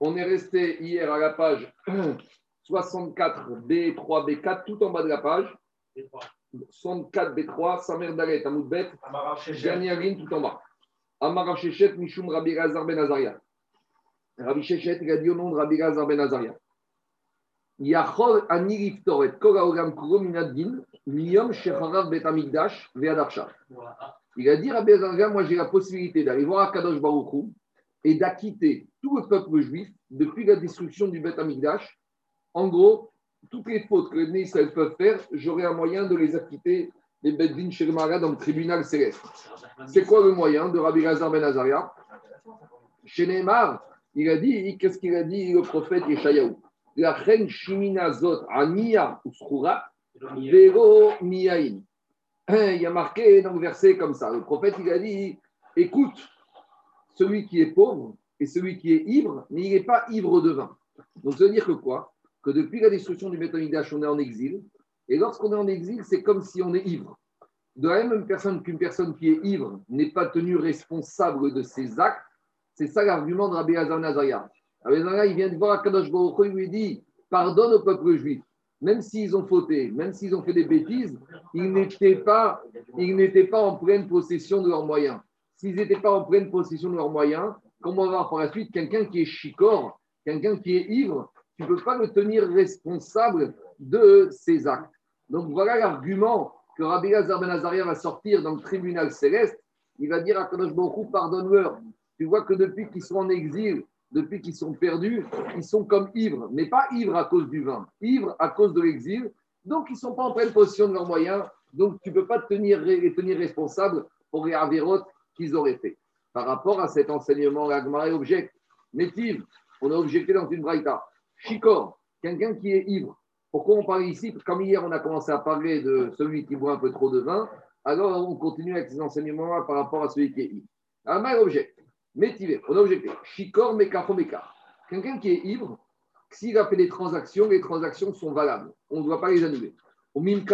On est resté hier à la page 64, B3, B4, tout en bas de la page. 64, B3, Samer Dalet, Amoudbet, dernière ligne tout en bas. Amara Shechet, Mishum Rabbi Gazar Ben Azaria. Rabbi Shechet, il a dit au nom de Rabbi Gazar Ben Azaria. Yachol ani liftoret kol haolam kulo minadin miyom shecharav bet amigdash ve'adarshav. Il a dit Rabbi Azaria, moi j'ai la possibilité d'aller voir Akadosh Baruch Hu et d'acquitter tout le peuple juif depuis la destruction du Bet Amigdash. En gros, toutes les fautes que les Israël peuvent faire, j'aurai un moyen de les acquitter les Bedvin chez le dans le tribunal céleste. C'est quoi le moyen de Rabbi Lazar Ben Azaria Chez Neymar, il a dit, qu'est-ce qu'il a dit le prophète Yeshayahu? La reine Shimina Zot Aniya Uskura Vero Miyain. Il y a marqué dans le verset comme ça. Le prophète, il a dit, écoute, celui qui est pauvre et celui qui est ivre, mais il n'est pas ivre de vin. Donc, ça veut dire que quoi? Que depuis la destruction du Betamigdash, on est en exil. Et lorsqu'on est en exil, c'est comme si on est ivre. De la même personne qu'une personne qui est ivre n'est pas tenue responsable de ses actes, c'est ça l'argument de Rabbi Nazaria. Rabbi Hazar, il vient de voir Akadosh Baruch il lui dit Pardonne au peuple juif. Même s'ils ont fauté, même s'ils ont fait des bêtises, ils n'étaient pas en pleine possession de leurs moyens s'ils n'étaient pas en pleine possession de leurs moyens, comment on va voir par la suite quelqu'un qui est chicor, quelqu'un qui est ivre, tu ne peux pas le tenir responsable de ses actes. Donc voilà l'argument que Rabbi Lazar Ben Azaria va sortir dans le tribunal céleste. Il va dire à Kadosh Baruch pardonne-leur. Tu vois que depuis qu'ils sont en exil, depuis qu'ils sont perdus, ils sont comme ivres, mais pas ivres à cause du vin, ivres à cause de l'exil. Donc ils ne sont pas en pleine possession de leurs moyens. Donc tu ne peux pas tenir, les tenir responsables pour les avérotes qu'ils auraient fait. Par rapport à cet enseignement, l'Agmara objecte. Métive, on a objecté dans une braïta. Chicor, quelqu'un qui est ivre. Pourquoi on parle ici Comme hier, on a commencé à parler de celui qui boit un peu trop de vin, alors on continue avec ces enseignements par rapport à celui qui est ivre. Agmara objecte. Métive, on a objecté. Chicor, mekafo, mekar. Quelqu'un qui est ivre, s'il a fait des transactions, les transactions sont valables. On ne doit pas les annuler. Au même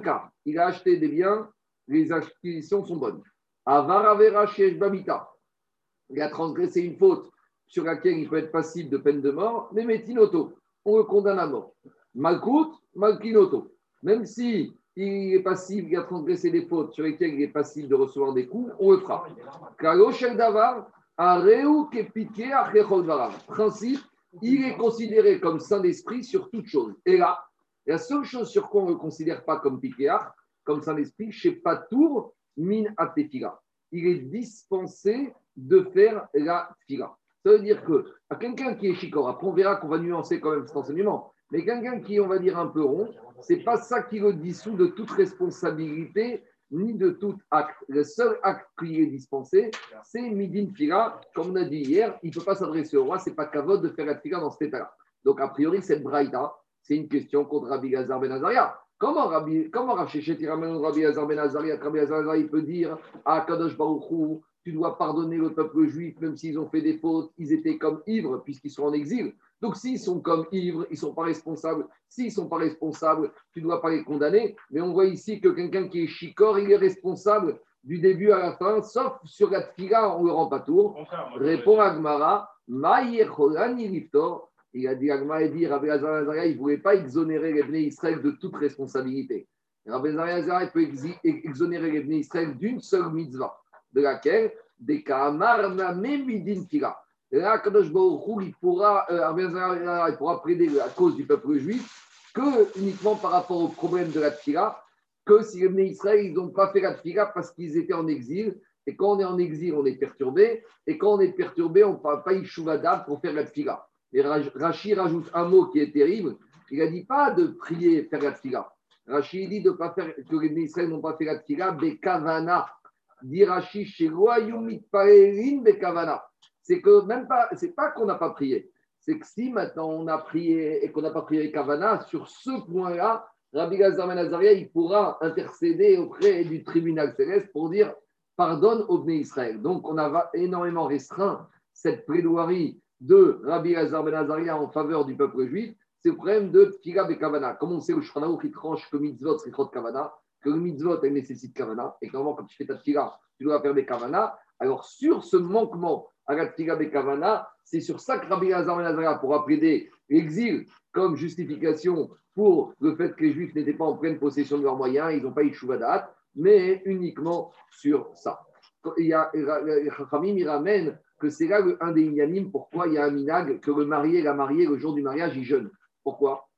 cas, il a acheté des biens, les acquisitions sont bonnes. Avaravera Babita. Il a transgressé une faute sur laquelle il peut être passible de peine de mort, mais Metinoto, on le condamne à mort. Malkout, Malkinoto. Même si il est passible, il a transgressé des fautes sur lesquelles il est passible de recevoir des coups, on le. Davar, Principe, il est considéré comme saint d'esprit sur toute chose. Et là, la seule chose sur quoi on ne le considère pas comme piquéar, comme saint d'esprit, chez Patour, min atefila. Il est dispensé de faire la fila. Ça veut dire que à quelqu'un qui est chicor, après on verra qu'on va nuancer quand même cet enseignement, mais quelqu'un qui est, on va dire, un peu rond, c'est pas ça qui le dissout de toute responsabilité ni de tout acte. Le seul acte qui est dispensé, c'est midin fila. Comme on a dit hier, il ne peut pas s'adresser au roi, c'est pas kavod de faire la fila dans cet état-là. Donc, a priori, cette braïda, c'est une question contre Rabbi Gazar Ben. Comment Rabbi, comment Rabbi Azar Ben Azari, Rabbi Azar il peut dire à Kadosh Baruchou, tu dois pardonner le peuple juif, même s'ils ont fait des fautes, ils étaient comme ivres puisqu'ils sont en exil. Donc s'ils sont comme ivres, ils ne sont pas responsables. S'ils ne sont pas responsables, tu ne dois pas les condamner. Mais on voit ici que quelqu'un qui est chicor, il est responsable du début à la fin, sauf sur la tfila, on ne le rend pas tour. Répond Agmara, Ma'yecholani liftor, il a dit, Agma dit, Rabbi Azariah, il ne voulait pas exonérer les Bnei Israël de toute responsabilité. Rabbi Azariah peut exonérer les Bnei Israël d'une seule mitzvah, de laquelle, des Kamar Midin Fila. Là, Kadosh Baruch il pourra, euh, il pourra plaider à cause du peuple juif que uniquement par rapport au problème de la Tfila, que si les Bnei Israël, ils n'ont pas fait la Tfila parce qu'ils étaient en exil, et quand on est en exil, on est perturbé, et quand on est perturbé, on ne parle pas Ishuvadab pour faire la Tfila. Et Rachid rajoute un mot qui est terrible. Il n'a dit pas de prier, faire la tfila. Rachid dit de pas faire, que les Israël n'ont pas fait la tfila, bekavana. Dit Rachid, chez bekavana. C'est que même pas, c'est pas qu'on n'a pas prié. C'est que si maintenant on a prié et qu'on n'a pas prié Kavana, sur ce point-là, Rabbi Gazar Nazaria, il pourra intercéder auprès du tribunal céleste pour dire pardonne au Bnei Israël. Donc on a énormément restreint cette plaidoirie de Rabbi Azar Ben Azaria en faveur du peuple juif, c'est le problème de Tfila et Kavana. Comme on sait, le Shulchan qui tranche que mitzvot, c'est de Kavana, que le mitzvot, elle nécessite Kavana, et normalement, quand tu fais ta Tfila, tu dois faire des Kavana. Alors, sur ce manquement à la Tfila et Kavana, C'est sur ça que Rabbi Lazar Ben pour appeler l'exil comme justification pour le fait que les Juifs n'étaient pas en pleine possession de leurs moyens, ils n'ont pas eu date, mais uniquement sur ça. Il y a, Khamim, il ramène que c'est là un des inanimes, pourquoi il y a un minag, que le marié, la mariée, le jour du mariage, il jeûne. Pourquoi?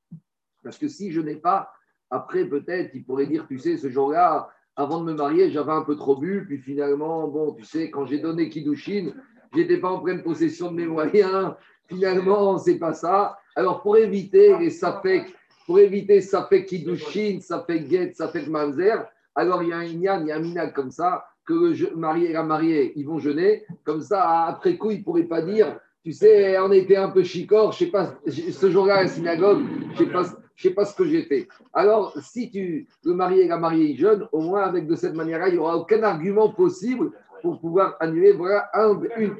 Parce que si je n'ai pas, après peut-être, il pourrait dire, tu sais, ce jour-là, avant de me marier, j'avais un peu trop bu, puis finalement, bon, tu sais, quand j'ai donné Kiddushin, j'étais pas en pleine possession de mes moyens, finalement, c'est pas ça. Alors, pour éviter les safek, pour éviter safek Kiddushin, safek get, safek mamzer, alors il y a un inyan, il y a un minag comme ça, que le marié et la mariée, ils vont jeûner. Comme ça, après coup, ils ne pourraient pas dire, tu sais, on était un peu chicor, je sais pas, ce jour-là à la synagogue, je ne sais, pas, sais pas ce que j'ai fait. Alors, si tu, le marié et la mariée, ils jeûnent, au moins avec de cette manière-là, il n'y aura aucun argument possible pour pouvoir annuler. Voilà un, une.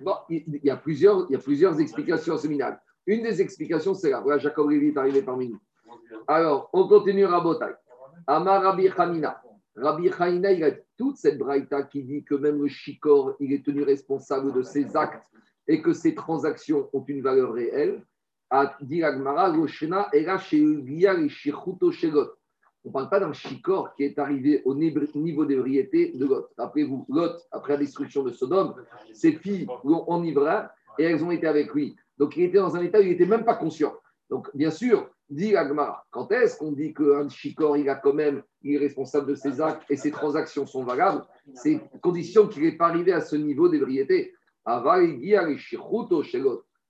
Bon, il, y a plusieurs, il y a plusieurs explications à ce. Une des explications, c'est là. Voilà, Jacob Lévy est arrivé parmi nous. Alors, on continue à Botaï. Amar Rabbi Hamina. Rabbi Haïna, il a toute cette braïta qui dit que même le shikor, il est tenu responsable de ses actes et que ses transactions ont une valeur réelle. A dit Agmara, Roshena, era On ne parle pas d'un shikor qui est arrivé au niveau d'ébriété de Lot. Rappelez-vous, Lot, après la destruction de Sodome, ses filles l'ont enivré et elles ont été avec lui. Donc il était dans un état où il n'était même pas conscient. Donc bien sûr, dit Agmara, quand est-ce qu'on dit qu'un shikor, il a quand même, il est responsable de ses actes et ses transactions sont valables? C'est condition qu'il n'est pas arrivé à ce niveau d'ébriété.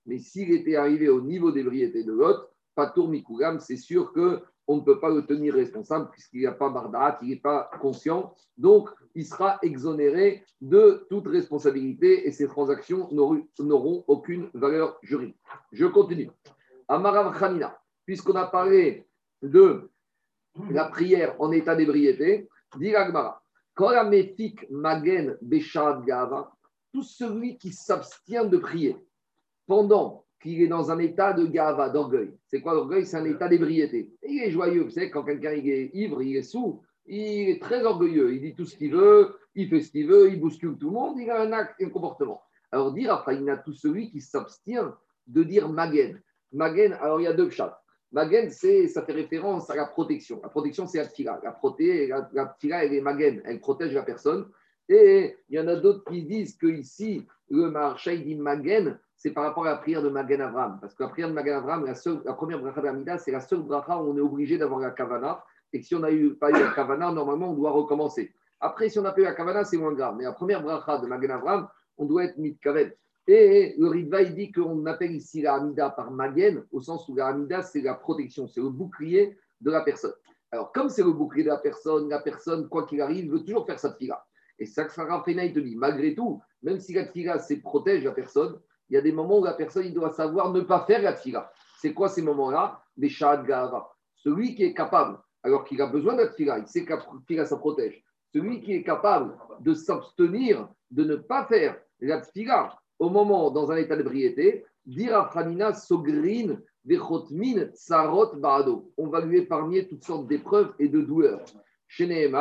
Mais s'il était arrivé au niveau d'ébriété de l'autre, Patour Mikugam, c'est sûr qu'on ne peut pas le tenir responsable puisqu'il n'y a pas bardat, il n'est pas conscient. Donc, il sera exonéré de toute responsabilité et ses transactions n'auront aucune valeur juridique. Je continue. Amarav Khanina puisqu'on a parlé de la prière en état d'ébriété, dit l'Agmara, magen gava, tout celui qui s'abstient de prier pendant qu'il est dans un état de gava, d'orgueil. C'est quoi l'orgueil? C'est un état d'ébriété. Il est joyeux, vous savez, quand quelqu'un est ivre, il est sous, il est très orgueilleux, il dit tout ce qu'il veut, il fait ce qu'il veut, il bouscule tout le monde, il a un acte un comportement. Alors dire après, il a tout celui qui s'abstient de dire magen. Magen, alors il y a deux chats. Magen, ça fait référence à la protection. La protection, c'est la. La, proté, elle est magen, elle protège la personne. Et il y en a d'autres qui disent que ici, le marché dit magen, c'est par rapport à la prière de Magen Avram. Parce que la prière de Magen Avram, la, seule, la première bracha d'Amida, c'est la seule bracha où on est obligé d'avoir la kavana. Et que si on n'a pas eu la kavana, normalement, on doit recommencer. Après, si on n'a pas eu la kavana, c'est moins grave. Mais la première bracha de Magen Avram, on doit être mitkavet. Et le Ritva, il dit qu'on appelle ici la Hamida par Magen, au sens où la Hamida, c'est la protection, c'est le bouclier de la personne. Alors, comme c'est le bouclier de la personne, la personne, quoi qu'il arrive, veut toujours faire sa tfila. Et ça, Sarah te dit, malgré tout, même si la tfila, c'est protège la personne, il y a des moments où la personne, il doit savoir ne pas faire la tfila. C'est quoi ces moments-là? Des shahad gava. Celui qui est capable, alors qu'il a besoin de la tfila, il sait que la tfila, ça protège. Celui qui est capable de s'abstenir, de ne pas faire la tfila, au moment, dans un état d'ébriété, dire à Sogrin, Vechotmin, Sarot, Barado. On va lui épargner toutes sortes d'épreuves et de douleurs. Chez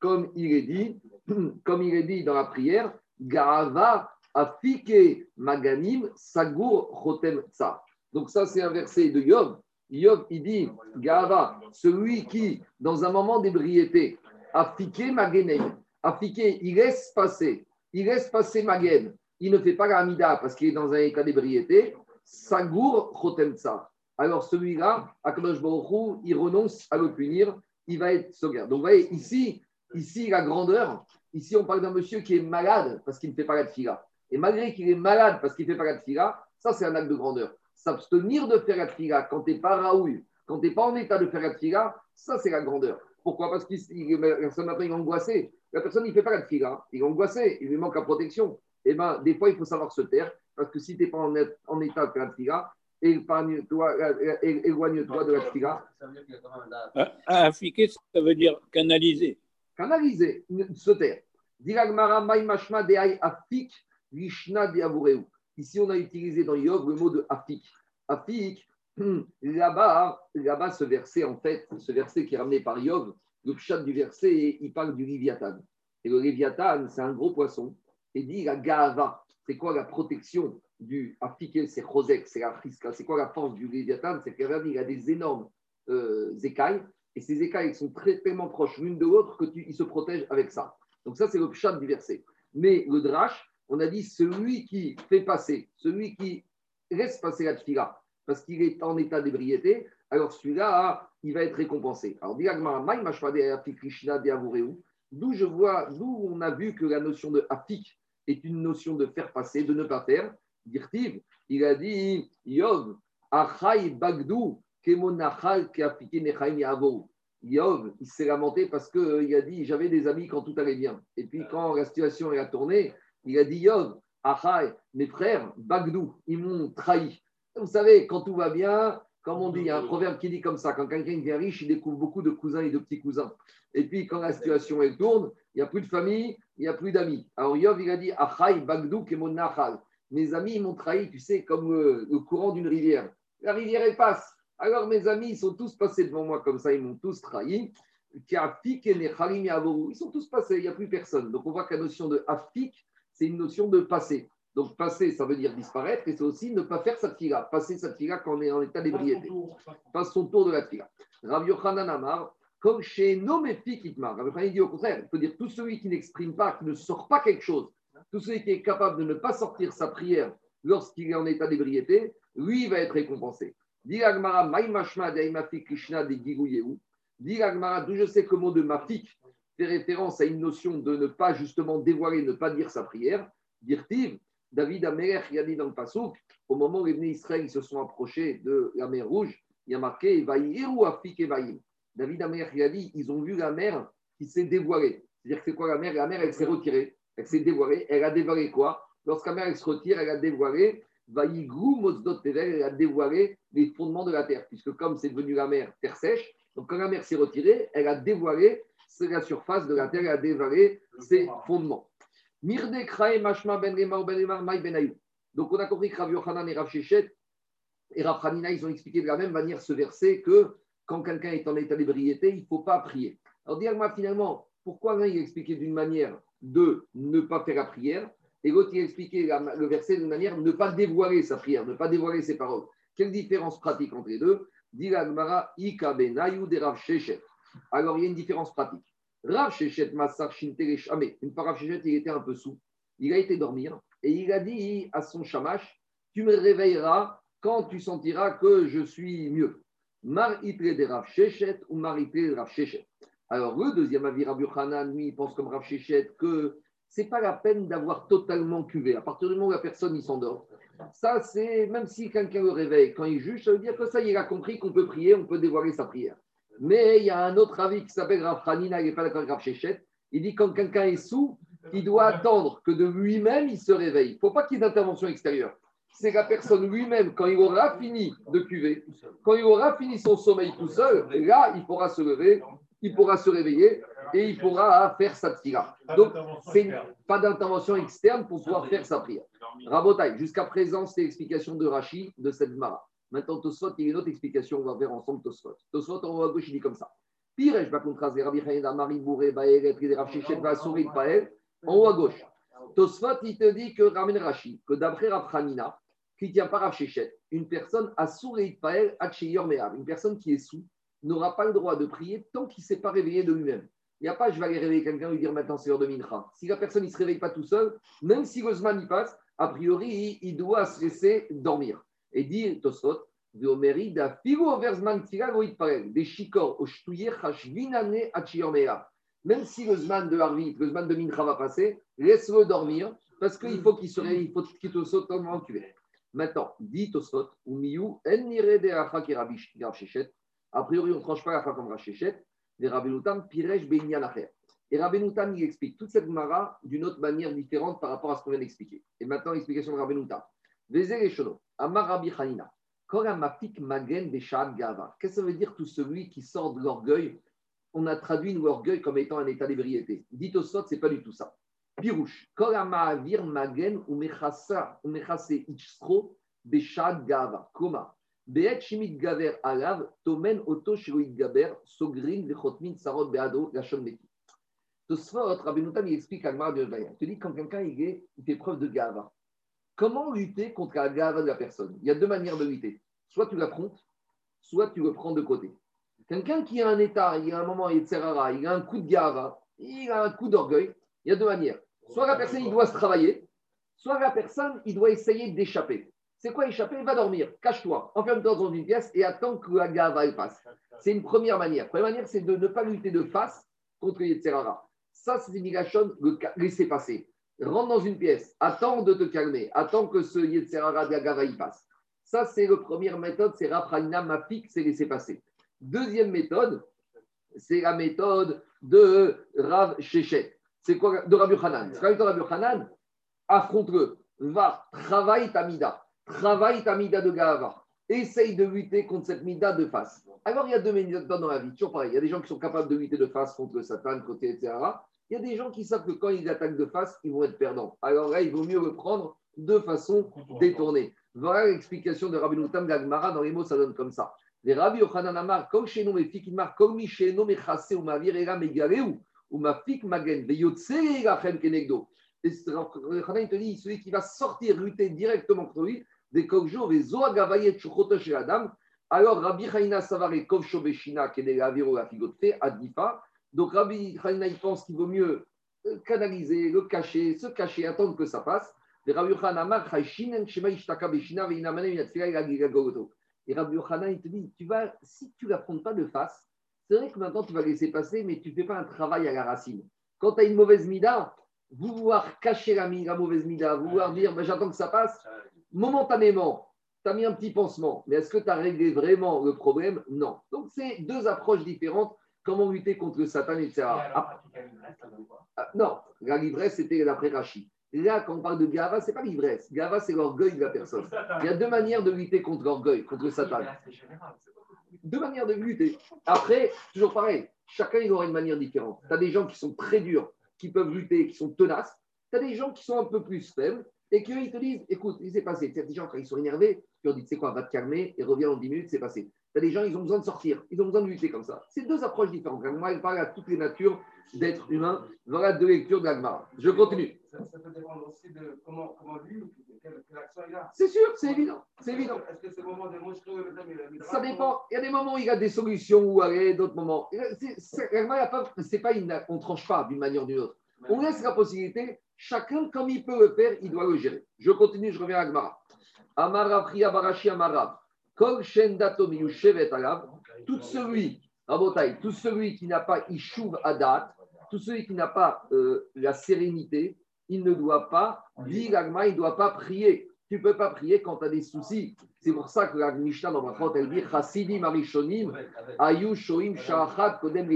comme il est dit, comme il est dit dans la prière, Garava, Afike, Maganim, Sagur, Chotem, Tsa. Donc, ça, c'est un verset de Yov. Yov, il dit, Garava, celui qui, dans un moment d'ébriété, Afike, Maganim, Afike, il laisse passer, il laisse passer Magen, il ne fait pas la Hamida parce qu'il est dans un état d'ébriété, Sagour Chotemsa. Alors celui-là, Akadosh Baruch il renonce à le punir, il va être sauvegarde. Donc vous voyez, ici, ici, la grandeur, ici on parle d'un monsieur qui est malade parce qu'il ne fait pas la tfila. Et malgré qu'il est malade parce qu'il ne fait pas la tfila, ça c'est un acte de grandeur. S'abstenir de faire la tfila quand tu n'es pas raoul, quand tu n'es pas en état de faire la tfila, ça c'est la grandeur. Pourquoi? Parce que la personne après il est angoissé. La personne, il ne fait pas la tfila, il est angoissé, il lui manque la protection eh ben, des fois, il faut savoir se taire, parce que si tu n'es pas en, en, état de faire la tfila, éloigne-toi de la tfila. Affiquer, ça veut dire canaliser? Canaliser, se taire. Ici, on a utilisé dans Yov le mot de afik. Afik, là-bas, là-bas, ce verset, en fait, ce verset qui est ramené par Yov, le chat du verset, il parle du Léviathan. Et le Léviathan, c'est un gros poisson et dit la gava. C'est quoi la protection du appliqué, c'est Rosek, c'est la frisca. C'est quoi la force du Léviathan? C'est qu'il a des énormes euh, écailles, et ces écailles sont très, tellement proches l'une de l'autre qu'ils se protègent avec ça. Donc ça, c'est le pshat du verset. Mais le drash, on a dit celui qui fait passer, celui qui laisse passer la tfila, parce qu'il est en état d'ébriété, alors celui-là, il va être récompensé. Alors, d'où je vois, d'où on a vu que la notion de apik est une notion de faire passer, de ne pas faire. Dirtiv, il a dit Yov, Achai Bagdou, Kemonachal, Nechaim Yavou. Yov, il s'est lamenté parce qu'il euh, a dit J'avais des amis quand tout allait bien. Et puis, quand la situation est tourné, il a dit Yov, Achai, mes frères, Bagdou, ils m'ont trahi. Vous savez, quand tout va bien, comme on dit, il y a un proverbe qui dit comme ça quand quelqu'un devient riche, il découvre beaucoup de cousins et de petits cousins. Et puis, quand la situation elle tourne, il n'y a plus de famille, il n'y a plus d'amis. Alors, Yov, il a dit Achai, Bagdou, Kemonachal. Mes amis, ils m'ont trahi, tu sais, comme le, le courant d'une rivière. La rivière, elle passe. Alors mes amis, ils sont tous passés devant moi comme ça, ils m'ont tous trahi. Ils sont tous passés, il n'y a plus personne. Donc on voit que la notion de afik, c'est une notion de passer. Donc passer, ça veut dire disparaître, et c'est aussi ne pas faire sa tira. Passer sa tira quand on est en état d'ébriété. Passe son tour de la tira. Rav Yochanan Amar, comme chez Nomefik Itmar. Rav Yochanan dit au contraire, il peut dire tout celui qui n'exprime pas, qui ne sort pas quelque chose, tout celui qui est capable de ne pas sortir sa prière lorsqu'il est en état d'ébriété, lui va être récompensé. Diragmara, Maïmashma, Daimafik, Krishna, de Gigouyehu. Diragmara, d'où je sais que le mot de mafik fait référence à une notion de ne pas justement dévoiler, ne pas dire sa prière. Dirtiv, David Amelech, il a dit dans le Passouk, au moment où les venus Israël se sont approchés de la mer Rouge, il y a marqué Vaïru Afik. David Amelech, il a dit ils ont vu la mer qui s'est dévoilée. C'est-à-dire que c'est quoi la mer? La mer, elle s'est retirée, elle s'est dévoilée. Elle a dévoilé quoi? Lorsque mer elle se retire, elle a dévoilé Vaïgrou Mozdot Tevel, elle a dévoilé les fondements de la terre, puisque comme c'est devenu la mer, terre sèche, donc quand la mer s'est retirée, elle a dévoilé la surface de la terre, elle a dévoilé ses fondements. Mirde Mashma Ben Ben Ben Donc on a compris que Rav Yochanan et Rav Shechet et Rav Hanina, ils ont expliqué de la même manière ce verset que quand quelqu'un est en état d'ébriété, il ne faut pas prier. Alors dis-moi finalement, pourquoi l'un il expliqué d'une manière de ne pas faire la prière et l'autre, il a expliqué le verset d'une manière ne pas dévoiler sa prière, ne pas dévoiler ses paroles? Quelle différence pratique entre les deux? Alors, il y a une différence pratique. Rav Shechet Massar Une fois Rav Shechet, il était un peu sous. Il a été dormir et il a dit à son shamash Tu me réveilleras quand tu sentiras que je suis mieux. Mar de Rav Shechet ou Mar de Rav Shechet. Alors, le deuxième avis, Hanan, lui, il pense comme Rav Shechet que c'est pas la peine d'avoir totalement cuvé. À partir du moment où la personne s'endort, ça c'est même si quelqu'un le réveille quand il juge, ça veut dire que ça il a compris qu'on peut prier, on peut dévoiler sa prière. Mais il y a un autre avis qui s'appelle Rav Hanina, il n'est pas d'accord avec Rav. Il dit quand quelqu'un est sous, il doit attendre que de lui-même il se réveille. Il ne faut pas qu'il y ait d'intervention extérieure. C'est la personne lui-même, quand il aura fini de cuver, quand il aura fini son sommeil tout seul, là, il pourra se lever, il pourra se réveiller et il pourra faire sa tira. Donc, c'est pas d'intervention externe pour pouvoir faire sa prière. Rabotai, jusqu'à présent, c'est l'explication de Rashi de cette Mara. Maintenant, Tosfot, il y a une autre explication, on va faire ensemble Tosfot. Tosfot, en haut à gauche, il dit comme ça. Pire, je vais contraster Rabbi Chaïda, Marie Bourré, Baëret, Rav Shechet, Vasourit, Paël, en haut à gauche. Tosfot, il te dit que ramène Rashi, que d'après Rav Hanina, qui tient pas Rav une personne a souri Paël, Hachiyor Mehav, une personne qui est sous, n'aura pas le droit de prier tant qu'il ne s'est pas réveillé de lui-même. Il n'y a pas, je vais aller réveiller quelqu'un et lui dire maintenant c'est l'heure de Mincha. Si la personne ne se réveille pas tout seul, même si Gozman y passe, a priori, il, doit se laisser dormir. Et dit Tosfot, des chikor Même si le zman de Harvit, le zman de Mincha va passer, laisse-le dormir parce qu'il faut qu'il se réveille, il faut qu'il comme tu es. Maintenant, dit Tosfot, ou miyu, en nire de A priori, on ne tranche pas fin comme Rachéchet des Rabbenoutam, Piresh Benyanacher. Et Rabbenoutam, il explique toute cette Mara d'une autre manière différente par rapport à ce qu'on vient d'expliquer. Et maintenant, l'explication de Rabbenoutam. Magen Gava. Qu'est-ce que ça veut dire tout celui qui sort de l'orgueil? On a traduit l'orgueil comme étant un état d'ébriété. Dit au sot, c'est pas du tout ça. Pirouche, Koramavir Magen ou Mechase Ichstro Beshad Gava. Comment Beet Shimit Gaver Alav, Tomen Oto Shiroid Gaber, Sogrin, Vechotmin, Sarot Beado, Lachon Meki. Tosfot, Rabbi Noutam, il explique à Gmar de Il te dit quand quelqu'un il, il fait preuve de gava, Comment lutter contre la gava de la personne? Il y a deux manières de lutter. Soit tu l'affrontes, soit tu le prends de côté. Quelqu'un qui a un état, il a un moment, il il a un coup de gava, il a un coup d'orgueil, il y a deux manières. Soit la personne, il doit se travailler, soit la personne, il doit essayer d'échapper. C'est quoi échapper? Va dormir, cache-toi, enferme-toi dans une pièce et attends que la gava passe. C'est une première manière. La première manière, c'est de ne pas lutter de face contre Yetzerara. Ça, c'est une le laisser passer. Rentre dans une pièce, attends de te calmer, attends que ce Yetzerara de gava passe. Ça, c'est la première méthode, c'est Raphaïna Mafik, c'est laisser passer. Deuxième méthode, c'est la méthode de Rav Shechet. C'est quoi De Rabbi Hanan. C'est quoi Rabbi Hanan Affronte-le. Va, travaille ta mida. Travaille ta mida de Gava. Essaye de lutter contre cette mida de face. Alors, il y a deux méthodes dans la vie. Toujours pareil. Il y a des gens qui sont capables de lutter de face contre le Satan, côté, etc. Il y a des gens qui savent que quand ils attaquent de face, ils vont être perdants. Alors là, il vaut mieux le prendre de façon détournée. Voilà l'explication de Rabbi Noutam Gagmara. Dans les mots, ça donne comme ça. Les Rabbi Yochanan Amar, comme chez nous, mes fikimar, comme mi chez nous, mes chassé ou ma virera, mes garéou, ou ma magen, veyotse la chen kenegdo. Et Yochanan te dit, celui qui va sortir, lutter directement contre lui, des kokjo, des zoa gavayet, chuchoto chez Adam. Alors, Rabbi Chaina Savare, kovcho beshina, kene la viro la figote, adifa. Donc, Rabbi Chaina, il pense qu'il vaut mieux canaliser, le cacher, se cacher, attendre que ça passe. Et Rabbi Yochanan, il te dit, tu vas, si tu ne l'affrontes pas de face, c'est vrai que maintenant tu vas laisser passer, mais tu ne fais pas un travail à la racine. Quand tu as une mauvaise mida, vouloir cacher la, la mauvaise mida, vouloir dire, ben, j'attends que ça passe, momentanément, tu as mis un petit pansement, mais est-ce que tu as réglé vraiment le problème? Non. Donc, c'est deux approches différentes. Comment lutter contre le Satan, etc. Ah, ah, non, la livresse, c'était d'après Rachid. Là, quand on parle de Gava, ce n'est pas l'ivresse. Gava, c'est l'orgueil de la personne. Il y a deux manières de lutter contre l'orgueil, contre le Satan. Deux manières de lutter. Après, toujours pareil, chacun il aura une manière différente. Tu as des gens qui sont très durs, qui peuvent lutter, qui sont tenaces. Tu as des gens qui sont un peu plus faibles et qui ils te disent écoute, il s'est passé. Tu as des gens, quand ils sont énervés, qui ont dit c'est quoi, va te calmer et reviens en 10 minutes, c'est passé. Des gens, ils ont besoin de sortir, ils ont besoin de lutter comme ça. C'est deux approches différentes. Moi, il parle à toutes les natures d'êtres humains. Voilà deux lectures d'Agmar. Je continue. Ça, peut dépendre aussi de comment, comment lui, quelle, action il a. C'est sûr, c'est évident. C'est évident. Est-ce que c'est le moment de Ça dépend. Il y a des moments où il y a des solutions où aller, d'autres moments. C'est pas une, on ne tranche pas d'une manière ou d'une autre. On laisse la possibilité, chacun comme il peut le faire, il doit le gérer. Je continue, je reviens à Agmara. Amara Barashi Amara. Kol. Tout celui, Rabotai, tout celui qui n'a pas Ishuv Adat, tout celui qui n'a pas euh, la sérénité, il ne doit pas, dit l'agma, il ne doit pas prier. Tu ne peux pas prier quand tu as des soucis. C'est pour ça que la Mishnah dans ma elle dit Chassidim Arishonim, Ayu Shoim Shachat Kodem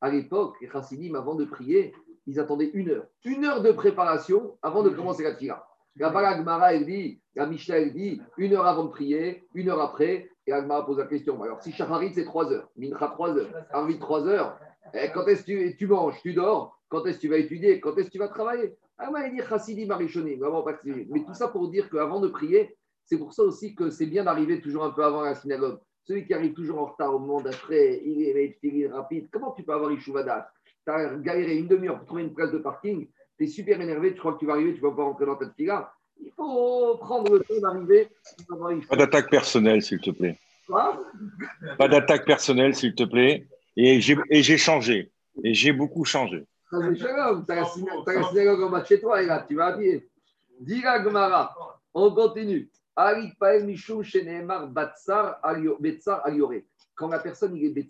À l'époque, les Chassidim, avant de prier, ils attendaient une heure. Une heure de préparation avant de commencer la tira. Balagmara, elle dit, la Mishnah, elle dit, une heure avant de prier, une heure après, et l'Agmara pose la question. Alors, si Shacharit, c'est trois heures, Mincha, trois heures, Arvit, trois heures, et quand est-ce que tu, manges, tu dors, quand est-ce que tu vas étudier, quand est-ce que tu vas travailler? Ah, il dit Chassidi Marichoni, vraiment pas Mais tout ça pour dire qu'avant de prier, c'est pour ça aussi que c'est bien d'arriver toujours un peu avant la synagogue. Celui qui arrive toujours en retard au moment d'après, il est rapide. Comment tu peux avoir Ishuvadat Tu as galéré une demi-heure pour trouver une place de parking, tu es super énervé, tu crois que tu vas arriver, tu vas pas rentrer dans ta fila. Il faut prendre le temps d'arriver. Pas d'attaque personnelle, s'il te plaît. Quoi? Pas d'attaque personnelle, s'il te plaît. Et j'ai changé. Et j'ai beaucoup changé. T'as la synagogue en bas de chez toi, et là, tu vas habiller. Dira Gmara, on continue. Quand la personne il est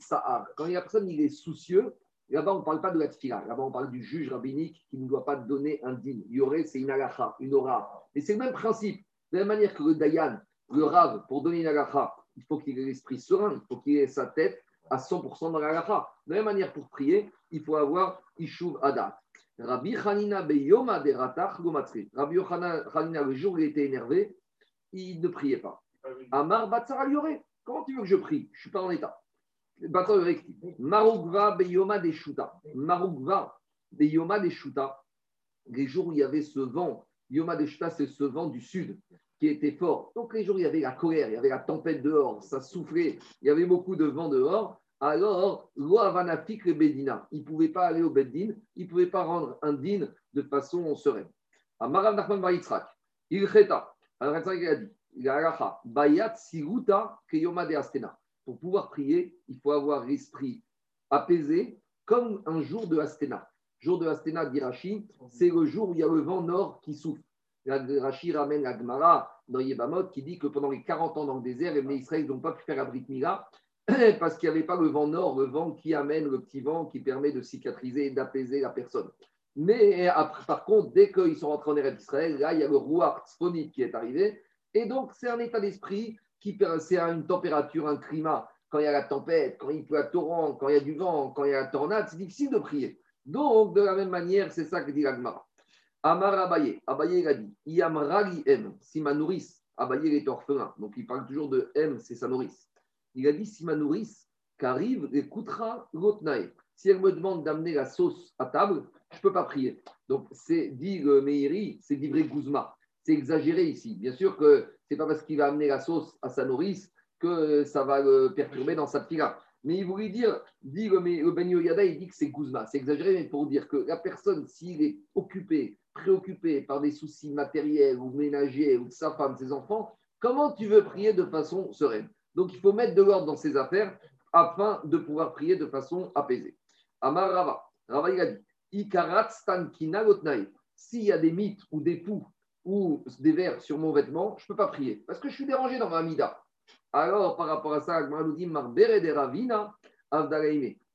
quand la personne il est soucieux, là-bas on ne parle pas de la tfila, là-bas on parle du juge rabbinique qui ne doit pas donner un digne. Yoré, c'est une alacha, une aura. Et c'est le même principe. De la même manière que le dayan, le rav, pour donner une alacha, il faut qu'il ait l'esprit serein, il faut qu'il ait sa tête à 100% dans la lacha. De la même manière, pour prier, il faut avoir Ishuv Adat. Rabbi Hanina Beyoma de Ratach Gomatri. Rabbi Hanina, le jour où il était énervé, il ne priait pas. Amar Batsar Yore. Comment tu veux que je prie? Je ne suis pas en état. Marugva Beyoma de Shuta. Marugva Beyoma de Shuta. Les jours où il y avait ce vent, Yoma de Shuta, c'est ce vent du sud qui était fort. Donc les jours où il y avait la colère, il y avait la tempête dehors, ça soufflait, il y avait beaucoup de vent dehors alors, Loavanafik le Bedina, il ne pouvait pas aller au Bedin, il ne pouvait pas rendre un din de façon sereine. Amarav Nachman Baritzrak, Il cheta. Alors, il a dit il a Bayat Siruta Keyoma de Astena. Pour pouvoir prier, il faut avoir l'esprit apaisé comme un jour de Astena. Jour de Astena, dit Rashi, c'est le jour où il y a le vent nord qui souffle. Rashi ramène la Gemara dans Yebamot qui dit que pendant les 40 ans dans le désert, les Israël n'ont pas pu faire la Mila parce qu'il n'y avait pas le vent nord, le vent qui amène le petit vent qui permet de cicatriser et d'apaiser la personne. Mais par contre, dès qu'ils sont rentrés en Eretz d'Israël, là, il y a le roi qui est arrivé. Et donc, c'est un état d'esprit qui, c'est une température, un climat. Quand il y a la tempête, quand il pleut à torrent, quand il y a du vent, quand il y a la tornade, c'est difficile de prier. Donc, de la même manière, c'est ça que dit l'Agmara. Amar Abaye, Abaye il a dit Rali M, si ma nourrice, Abaye est orphelin, donc il parle toujours de M, c'est sa nourrice. Il a dit si ma nourrice, qu'arrive, écoutera l'otnae. Si elle me demande d'amener la sauce à table, je ne peux pas prier. Donc, c'est dit le Meiri, c'est vrai Gouzma. C'est exagéré ici. Bien sûr que ce n'est pas parce qu'il va amener la sauce à sa nourrice que ça va le perturber dans sa fila. Mais il voulait dire, dit le, le Ben Yada, il dit que c'est Gouzma. C'est exagéré, mais pour dire que la personne, s'il est occupé, préoccupé par des soucis matériels ou ménagers ou de sa femme, ses enfants, comment tu veux prier de façon sereine? Donc il faut mettre de l'ordre dans ses affaires afin de pouvoir prier de façon apaisée. Amar Rava, Rava il a dit, Ikarat Stankina S'il y a des mythes ou des poux ou des vers sur mon vêtement, je ne peux pas prier parce que je suis dérangé dans ma mida. Alors, par rapport à ça, Agmar nous dit Marbere de Ravina,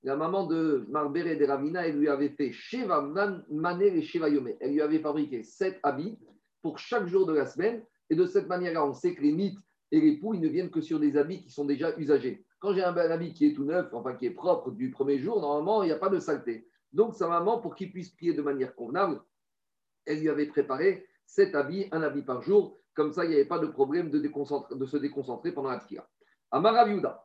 La maman de Marbere de Ravina, elle lui avait fait Sheva Mané et Sheva Yome. Elle lui avait fabriqué sept habits pour chaque jour de la semaine. Et de cette manière-là, on sait que les mythes et les poux, ne viennent que sur des habits qui sont déjà usagés. Quand j'ai un habit qui est tout neuf, enfin qui est propre du premier jour, normalement, il n'y a pas de saleté. Donc, sa maman, pour qu'il puisse prier de manière convenable, elle lui avait préparé sept habits, un habit par jour. Comme ça, il n'y avait pas de problème de, se déconcentrer pendant la tira. Amar Raviuda,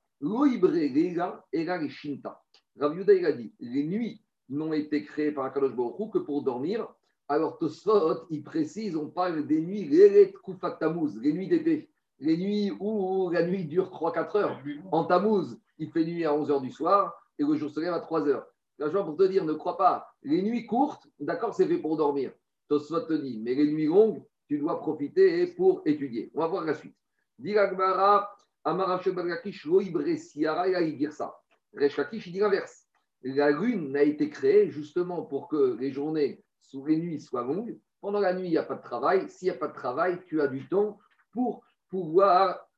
et Shinta. Raviuda, il a dit les nuits n'ont été créées par Akadosh Baruch que pour dormir. Alors, Tosfot, il précise, on parle des nuits, les nuits d'été. Les nuits où la nuit dure 3-4 heures. En Tammuz, il fait nuit à 11 heures du soir et le jour se lève à 3 heures. Là, pour te dire, ne crois pas. Les nuits courtes, d'accord, c'est fait pour dormir. Te mais les nuits longues, tu dois profiter pour étudier. On va voir la suite. Diragmara, Amarashebagakish, Loibresiara, dire ça. Reshkakish, dit l'inverse. La lune n'a été créée justement pour que les journées sous les nuits soient longues. Pendant la nuit, il n'y a pas de travail. S'il n'y a pas de travail, tu as du temps pour pouvoir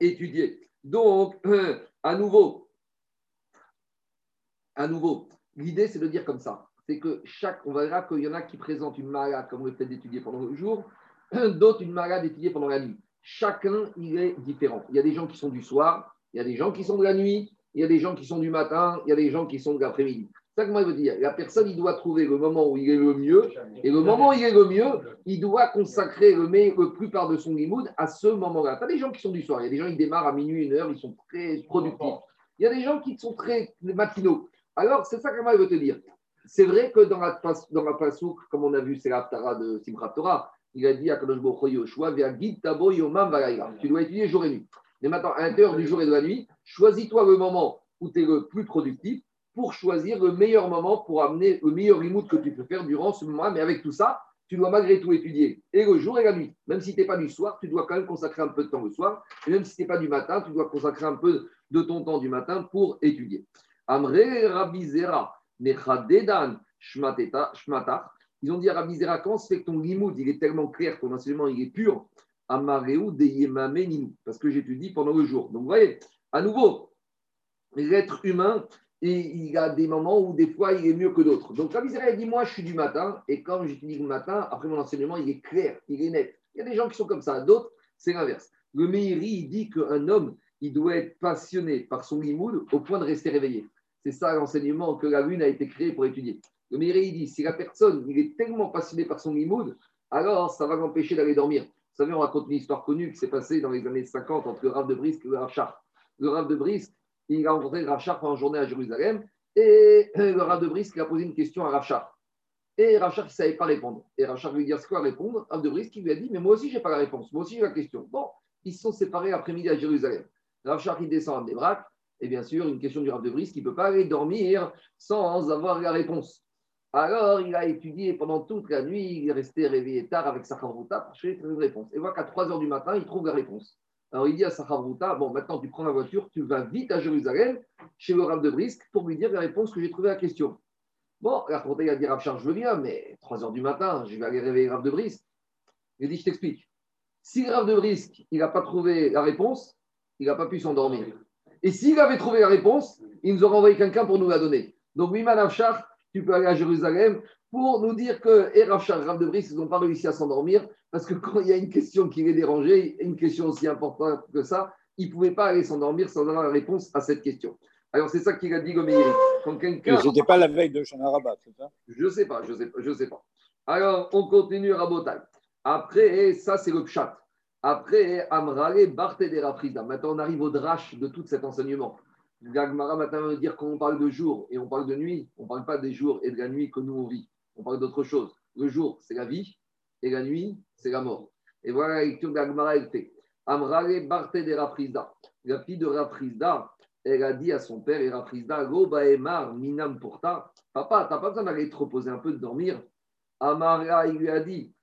étudier. Donc, à nouveau, à nouveau, l'idée c'est de dire comme ça c'est que chaque, on verra qu'il y en a qui présentent une malade comme le fait d'étudier pendant le jour, d'autres une malade d'étudier pendant la nuit. Chacun, il est différent. Il y a des gens qui sont du soir, il y a des gens qui sont de la nuit, il y a des gens qui sont du matin, il y a des gens qui sont de l'après-midi. C'est ça que moi je veux dire. La personne, il doit trouver le moment où il est le mieux, et le moment où il est le mieux, il doit consacrer le, le plupart de son limoud à ce moment-là. Tu as des gens qui sont du soir, il y a des gens qui démarrent à minuit, une heure, ils sont très productifs. Il y a des gens qui sont très matinaux. Alors, c'est ça que moi je veux te dire. C'est vrai que dans la, dans la Pasouk, comme on a vu, c'est l'Aftara de Simchat Torah, il a dit à Kadosh Yoshua, tu dois étudier jour et nuit. Mais maintenant, à l'intérieur du jour et de la nuit, choisis-toi le moment où tu es le plus productif pour choisir le meilleur moment pour amener le meilleur remote que tu peux faire durant ce moment-là. Mais avec tout ça, tu dois malgré tout étudier et le jour et la nuit. Même si tu n'es pas du soir, tu dois quand même consacrer un peu de temps le soir. Et même si tu n'es pas du matin, tu dois consacrer un peu de ton temps du matin pour étudier. Amre Rabizera. Ils ont dit à Rabbi quand fait que ton limoud, il est tellement clair, ton enseignement, il est pur, Amareu de parce que j'étudie pendant le jour. Donc, vous voyez, à nouveau, l'être humain, il y a des moments où des fois il est mieux que d'autres. Donc Rabbi Zera dit Moi, je suis du matin, et quand j'étudie le matin, après mon enseignement, il est clair, il est net. Il y a des gens qui sont comme ça, d'autres, c'est l'inverse. Le Meiri, il dit qu'un homme, il doit être passionné par son limoud au point de rester réveillé. C'est ça l'enseignement que la lune a été créée pour étudier. Le Méré, dit, si la personne il est tellement passionné par son limoud, alors ça va l'empêcher d'aller dormir. Vous savez, on raconte une histoire connue qui s'est passée dans les années 50 entre le Rav de Brisk et le Rav Char. Le Rav de Brisk, il a rencontré le Rav Char pendant une journée à Jérusalem et le Rav de Brisk a posé une question à Rav Char. Et Rav Char ne savait pas répondre. Et Rav Char lui dit ce quoi répondre? Rav de Brisk lui a dit Mais moi aussi, je n'ai pas la réponse. Moi aussi, j'ai la question. Bon, ils sont séparés après-midi à Jérusalem. Rav Char, il descend à Débrak et bien sûr, une question du Rav de Brice qui ne peut pas aller dormir sans avoir la réponse. Alors, il a étudié pendant toute la nuit, il est resté réveillé tard avec sa Chavruta pour chercher une réponse. Et voit qu'à 3 heures du matin, il trouve la réponse. Alors, il dit à sa Bon, maintenant, tu prends la voiture, tu vas vite à Jérusalem, chez le Rav de Brisque, pour lui dire la réponse que j'ai trouvée à la question. Bon, la il a dit Rav Charles, je veux bien, mais 3 heures du matin, je vais aller réveiller Rav de Brisque. Il dit Je t'explique. Si le de Brisque, il n'a pas trouvé la réponse, il n'a pas pu s'endormir. Et s'il avait trouvé la réponse, il nous aurait envoyé quelqu'un pour nous la donner. Donc, Miman Afshar, tu peux aller à Jérusalem pour nous dire que et Rav Rav de Brice, ils n'ont pas réussi à s'endormir parce que quand il y a une question qui les dérangeait, une question aussi importante que ça, ils ne pouvaient pas aller s'endormir sans avoir la réponse à cette question. Alors, c'est ça qu'il a dit Goméry. Quand quelqu'un. n'était pas la veille de Chanarabat, c'est ça? Je ne sais pas, je ne sais, pas, je sais pas. Alors, on continue Rabotai. Après, ça, c'est le pshat. Après, Amrale, Barthe des Maintenant, on arrive au drache de tout cet enseignement. Gagmara maintenant veut dire qu'on parle de jour et on parle de nuit, on ne parle pas des jours et de la nuit que nous on vit. On parle d'autre chose. Le jour, c'est la vie et la nuit, c'est la mort. Et voilà la lecture d'Agmara, elle fait. Amrale Barte de Raprisda. La fille de Raprisda, elle a dit à son père, et Raprisda, Go Baemar, Minam Porta. Papa, t'as pas besoin d'aller te reposer un peu, de dormir. Amara, il lui a dit,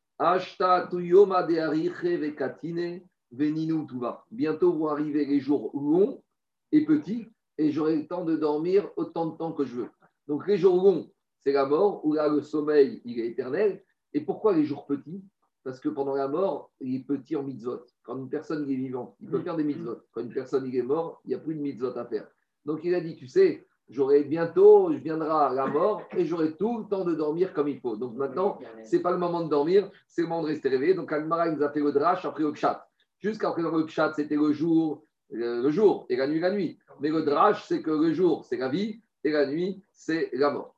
Bientôt vont arriver les jours longs et petits et j'aurai le temps de dormir autant de temps que je veux. Donc les jours longs, c'est la mort, où là le sommeil, il est éternel. Et pourquoi les jours petits? Parce que pendant la mort, il est petit en mitzvot. Quand une personne est vivante, il peut faire des mitzvot. Quand une personne il est mort, il n'y a plus de mitzvot à faire. Donc il a dit, tu sais, j'aurai bientôt, je viendrai à la mort et j'aurai tout le temps de dormir comme il faut. Donc maintenant, ce n'est pas le moment de dormir, c'est le moment de rester réveillé. Donc Almara, il nous a fait le drache après le kchat. Jusqu'après le kchat, c'était le jour, le jour et la nuit, la nuit. Mais le drach, c'est que le jour, c'est la vie, et la nuit, c'est la mort.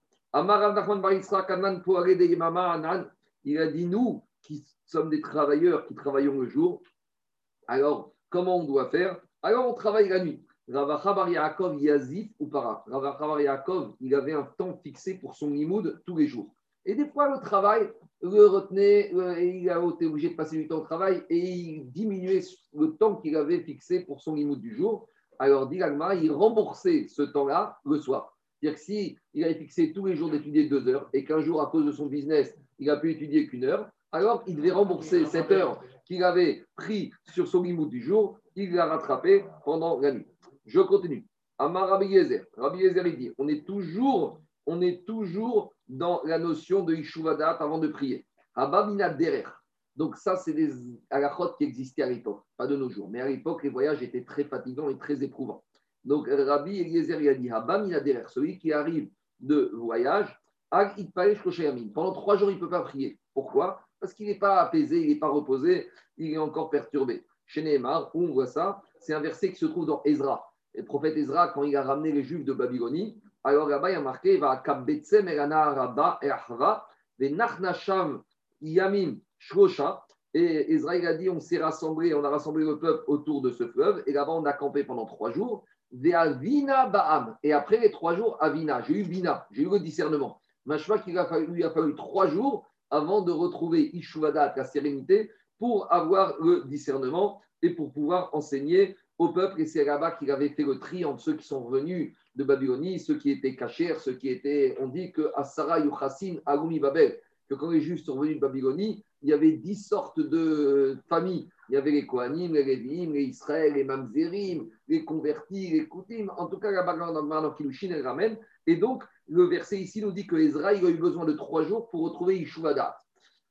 Il a dit, nous, qui sommes des travailleurs, qui travaillons le jour, alors, comment on doit faire? Alors, on travaille la nuit. Ravachabar Yaakov Yazif ou para. Ravachabar Yaakov, il avait un temps fixé pour son limoud tous les jours. Et des fois, le travail le retenait, euh, et il a été obligé de passer du temps au travail et il diminuait le temps qu'il avait fixé pour son limoud du jour. Alors, dit il remboursait ce temps-là le soir. C'est-à-dire que s'il il avait fixé tous les jours d'étudier deux heures et qu'un jour, à cause de son business, il a pu étudier qu'une heure, alors il devait rembourser cette heure qu'il avait pris sur son limoud du jour, il l'a rattrapé pendant la nuit. Je continue. Amar Rabbi Yezer. Rabbi Yezer, il dit on est toujours, on est toujours dans la notion de Ishuvadat avant de prier. Abamina Derer. Donc ça, c'est des halachot qui existaient à l'époque, pas de nos jours. Mais à l'époque, les voyages étaient très fatigants et très éprouvants. Donc Rabbi Eliezer il a dit, Habam celui qui arrive de voyage, pendant trois jours, il ne peut pas prier. Pourquoi? Parce qu'il n'est pas apaisé, il n'est pas reposé, il est encore perturbé. Chez Nehemar, où on voit ça, c'est un verset qui se trouve dans Ezra. Le prophète Ezra, quand il a ramené les Juifs de Babylonie, alors là-bas, il a marqué, va Kabbetsem Rabba et Ahra, Nachnasham Yamim Shrosha. Et Israël a dit on s'est rassemblé, on a rassemblé le peuple autour de ce fleuve. Et là-bas, on a campé pendant trois jours. Ve'avina Ba'am. Et après les trois jours, Avina. J'ai eu Bina, j'ai eu le discernement. Machma qu'il a fallu, il a fallu trois jours avant de retrouver Ishuvadat, la sérénité, pour avoir le discernement et pour pouvoir enseigner au peuple. Et c'est là-bas qu'il avait fait le tri entre ceux qui sont revenus de Babylonie, ceux qui étaient cachés, ceux qui étaient. On dit que Asara Yuchassin Agumi Babel, que quand les Juifs sont revenus de Babylonie, il y avait dix sortes de familles. Il y avait les Kohanim, les Lévim, les Israël, les Mamzerim, les convertis, les Koutim. En tout cas, la Bagan Kilushin, elle ramène. Et donc, le verset ici nous dit que Israël a eu besoin de trois jours pour retrouver Yishuvadat.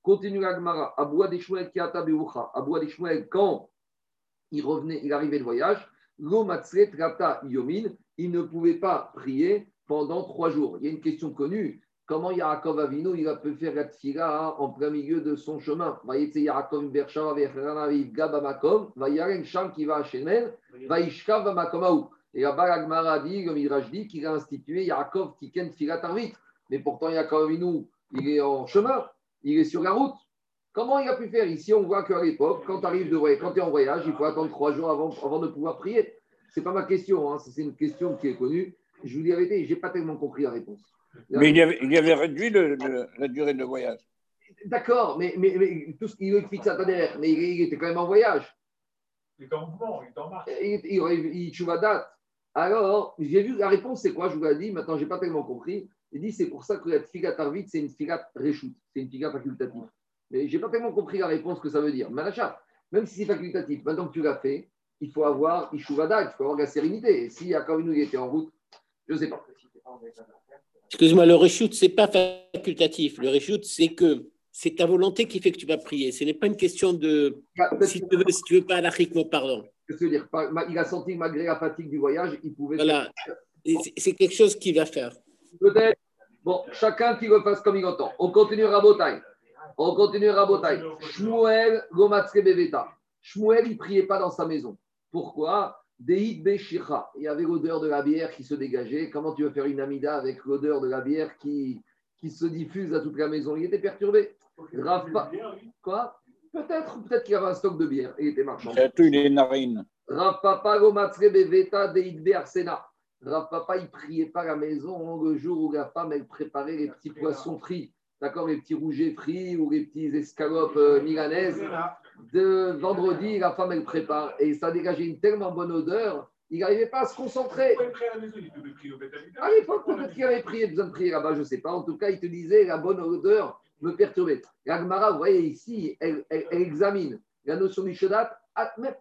Continue la Gemara. Aboua Deshmuel Kiata Beucha. Quand il revenait, il arrivait de voyage, Lomatzret Rata Yomin, il ne pouvait pas prier pendant trois jours. Il y a une question connue Comment Yaakov Avino il a pu faire la tfila en plein milieu de son chemin? Yaakov Gabamakom, Sham qui va. Et là-bas, l'Agmara dit, le Midrash dit qu'il a institué Yaakov Tiken Tfila Tarvit. Mais pourtant, Yaakov Avino, il est en chemin, il est sur la route. Comment il a pu faire Ici, on voit qu'à l'époque, quand tu arrives de voyage, quand tu es en voyage, il faut attendre trois jours avant, avant de pouvoir prier. Ce n'est pas ma question, hein. c'est une question qui est connue. Je vous dis la vérité, je n'ai pas tellement compris la réponse. Mais il y avait, il avait réduit le, la durée de voyage. D'accord, mais, mais, mais, tout ce qu'il fixe à derrière, mais il, était quand même en voyage. Il était en mouvement, il était en marche. Il, il, il, date. Alors, j'ai vu la réponse, c'est quoi Je vous l'ai dit, maintenant, je n'ai pas tellement compris. Il dit c'est pour ça que la tfilat arvit, c'est une tfilat réchoute, c'est une tfilat facultative. Mais je n'ai pas tellement compris la réponse que ça veut dire. Malachat, même si c'est facultatif, maintenant que tu l'as fait, il faut avoir Ishuvada, il faut avoir la sérénité. Et si Akavinou était en route, je ne sais pas. Excuse-moi, le reshoot, ce n'est pas facultatif. Le reshoot, c'est que c'est ta volonté qui fait que tu vas prier. Ce n'est pas une question de bah, si, tu veux, si tu veux pas anarchiquement, pardon. Je veux dire, il a senti que malgré la fatigue du voyage, il pouvait. Voilà. C'est quelque chose qu'il va faire. Peut-être. Bon, chacun qui le fasse comme il entend. On continue Rabotai. On continue Rabotai. Shmuel Gomatzke Beveta. Shmuel, il ne priait pas dans sa maison. Pourquoi? Il y avait l'odeur de la bière qui se dégageait. Comment tu veux faire une amida avec l'odeur de la bière qui, qui se diffuse à toute la maison? Il était perturbé. Rafa, quoi? Peut-être, peut-être qu'il y avait un stock de bière. Il était marchand. une narine. Rav Papa, Rav Papa, il priait pas à la maison le jour où la femme, elle préparait les petits poissons frits. D'accord Les petits rougets frits ou les petits escalopes euh, milanaises de vendredi, la femme, elle prépare. Et ça dégageait une tellement bonne odeur, il n'arrivait pas à se concentrer. À l'époque, peut-être qu'il avait prié, besoin de prier là-bas, je ne sais pas. En tout cas, il te disait, la bonne odeur me perturbait. L'Agmara, vous voyez ici, elle, examine la notion du Shodat,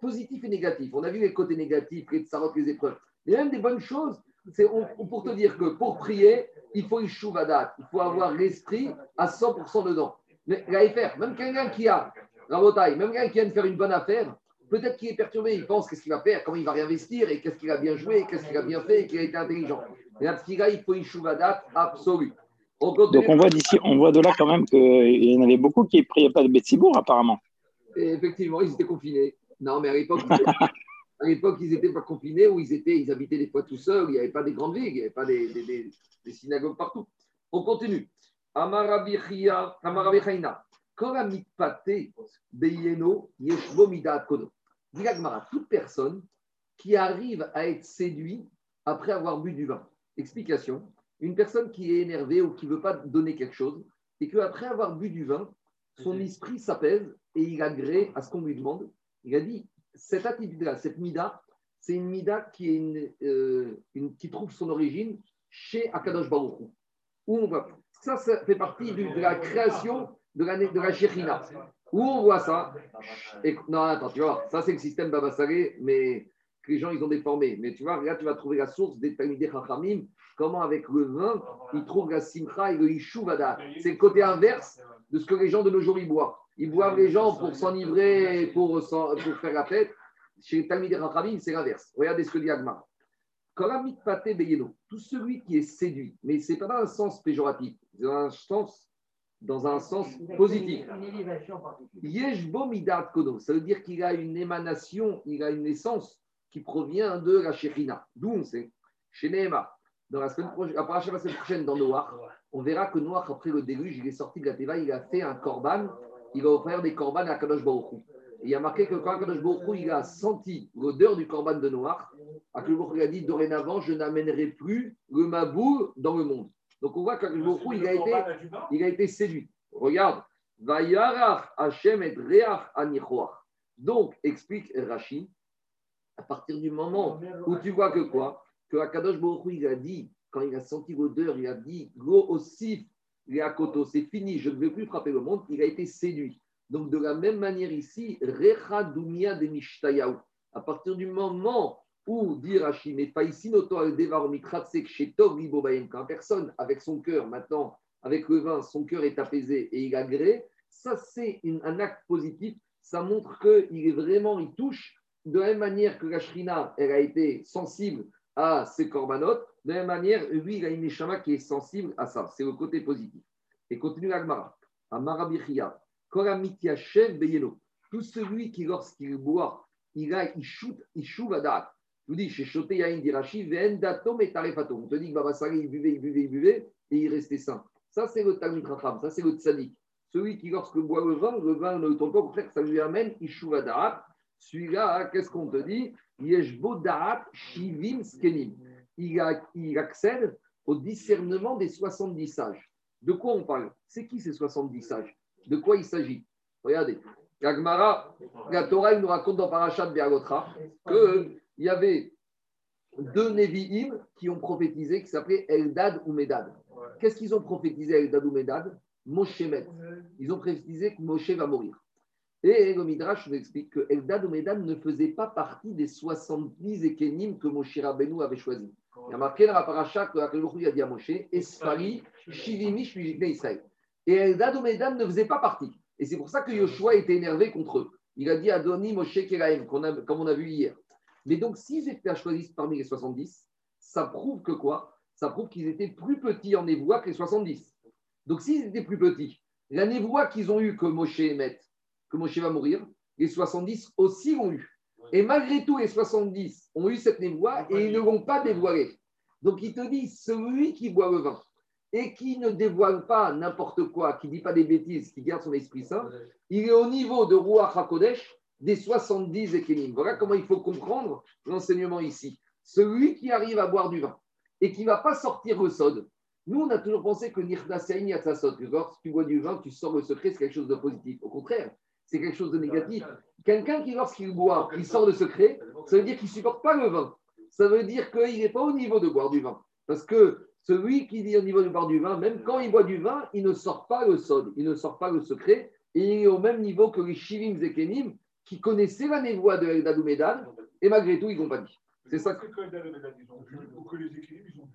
positif et négatif. On a vu les côtés négatifs, les tsarot, les épreuves. Mais même des bonnes choses, c'est pour te dire que pour prier, il faut Ishuvadat, il faut avoir l'esprit à 100% dedans. Mais faire, même quelqu'un qui a Rabotaille, même quelqu'un qui vient de faire une bonne affaire, peut-être qu'il est perturbé, il pense qu'est-ce qu'il va faire, comment il va réinvestir, et qu'est-ce qu'il a bien joué, qu'est-ce qu'il a bien fait, et qu'il a été intelligent. Mais là, il faut une chouvadat absolue. Donc on voit d'ici, on voit de là quand même qu'il y en avait beaucoup qui ne priaient pas de Betsibourg apparemment. effectivement, ils étaient confinés. Non, mais à l'époque, à l'époque, ils n'étaient pas confinés ou ils étaient, ils habitaient des fois tout seuls. Il n'y avait pas des grandes villes, il n'y avait pas des, des, des, synagogues partout. On continue. Amarabichaina toute personne qui arrive à être séduit après avoir bu du vin. Explication une personne qui est énervée ou qui ne veut pas donner quelque chose et qu'après avoir bu du vin, son esprit s'apaise et il agrée à ce qu'on lui demande. Il a dit cette attitude-là, cette mida, c'est une mida qui, est une, euh, qui trouve son origine chez Akadosh Baruch Où on voit. Ça, ça fait partie de la création de la, de la Où on voit ça? Et, Non, attends, tu vois, ça c'est le système Babasaré, mais que les gens ils ont déformé. Mais tu vois, là tu vas trouver la source des Talmidei Chachamim, comment avec le vin, ils trouvent la simcha et le ishuvada. C'est le côté inverse de ce que les gens de nos jours ils boivent. Ils boivent les gens pour s'enivrer, pour, pour faire la fête. Chez les Talmidei Chachamim, c'est l'inverse. Regardez ce que dit Agmar. Tout celui qui est séduit, mais ce n'est pas dans un sens péjoratif, c'est dans un sens dans un sens positif. kono, ça veut dire qu'il a une émanation, il a une essence qui provient de la Shekhinah. D'où on sait, chez Nehema, dans la semaine prochaine, la semaine prochaine dans Noach, on verra que Noach, après le déluge, il est sorti de la Teva, il a fait un korban, il va offrir des korban à Kadosh Baruch il a marqué que quand Kadosh Baruch il a senti l'odeur du korban de Noach, Kadosh Baruch a dit dorénavant, je n'amènerai plus le mabou dans le monde. Donc on voit que il a été, il a été séduit. Regarde, Hashem et Donc, explique Rashi, à partir du moment où tu vois que quoi? Que Akadosh Baruch il a dit, quand il a senti l'odeur, il a dit Go aussi, c'est fini, je ne veux plus frapper le monde, il a été séduit. Donc, de la même manière ici, de Mishtayahu. À partir du moment ou dire Hachim, mais quand personne avec son cœur, maintenant, avec le vin, son cœur est apaisé et il agrée, ça c'est un acte positif, ça montre qu'il est vraiment, il touche de la même manière que la shrina, elle a été sensible à ses corbanotes, de la même manière, lui, il a une neshama qui est sensible à ça. C'est le côté positif. Et continue l'agmara. Amara bichia, koramitiachev beyeno. Tout celui qui, lorsqu'il boit, il a, il shoot, il je vous dis, chez Choté Yain d'Irachi, Vendatom et Tarefatom. On te dit que Baba il buvait, il buvait, il buvait, et il restait sain. Ça, c'est le Talmud Racham, ça, c'est le Tzadik. Celui qui, lorsque boit le vin, le vin ne tombe pas, pour faire ça lui amène Ishuva Da'at. Celui-là, qu'est-ce qu'on te dit? Yeshbo Da'at Shivim Skenim. Il, accède au discernement des 70 sages. De quoi on parle? C'est qui ces 70 sages? De quoi il s'agit? Regardez. La la Torah, nous raconte dans Parashat Be'agotra que il y avait deux Nevi'im qui ont prophétisé, qui s'appelaient Eldad ou Medad. Qu'est-ce qu'ils ont prophétisé avec Dadou Medad? Moshe met. Ils ont prophétisé que Moshe va mourir. Et le Midrash nous explique que Eldad ou Medad ne faisait pas partie des 70 ékénimes que Moshe Rabbeinu avait choisis. Il y a marqué dans la paracha que a dit à Moshe Esfari, Shivimi, Israël. Et Eldad ou ne faisait pas partie. Et c'est pour ça que Yoshua était énervé contre eux. Il a dit à Doni Moshe Keraim, comme on a vu hier. Mais donc, s'ils étaient choisis parmi les 70, ça prouve que quoi? Ça prouve qu'ils étaient plus petits en névoie que les 70. Donc, s'ils étaient plus petits, la névoie qu'ils ont eue que Moshe émet, que Moshe va mourir, les 70 aussi l'ont eu. Et malgré tout, les 70 ont eu cette névoie et ils ne l'ont pas dévoilée. Donc il te dit, celui qui boit le vin et qui ne dévoile pas n'importe quoi, qui ne dit pas des bêtises, qui garde son Esprit Saint, il est au niveau de Ruach HaKodesh des 70 Ekenim. Voilà comment il faut comprendre l'enseignement ici. Celui qui arrive à boire du vin et qui ne va pas sortir le sod. Nous, on a toujours pensé que Nirdasaïn Yatsasod, que lorsque tu bois du vin, tu sors le secret, c'est quelque chose de positif. Au contraire, c'est quelque chose de négatif. Quelqu'un qui, lorsqu'il boit, il sort le secret, ça veut dire qu'il ne supporte pas le vin. Ça veut dire qu'il n'est pas au niveau de boire du vin. Parce que celui qui dit au niveau de boire du vin, même quand il boit du vin, il ne sort pas le sod, il ne sort pas le secret, et il est au même niveau que les Shivim Zekenim qui connaissaient la névoie de Eldad ou et malgré tout, ils n'ont pas dit. C'est ça que.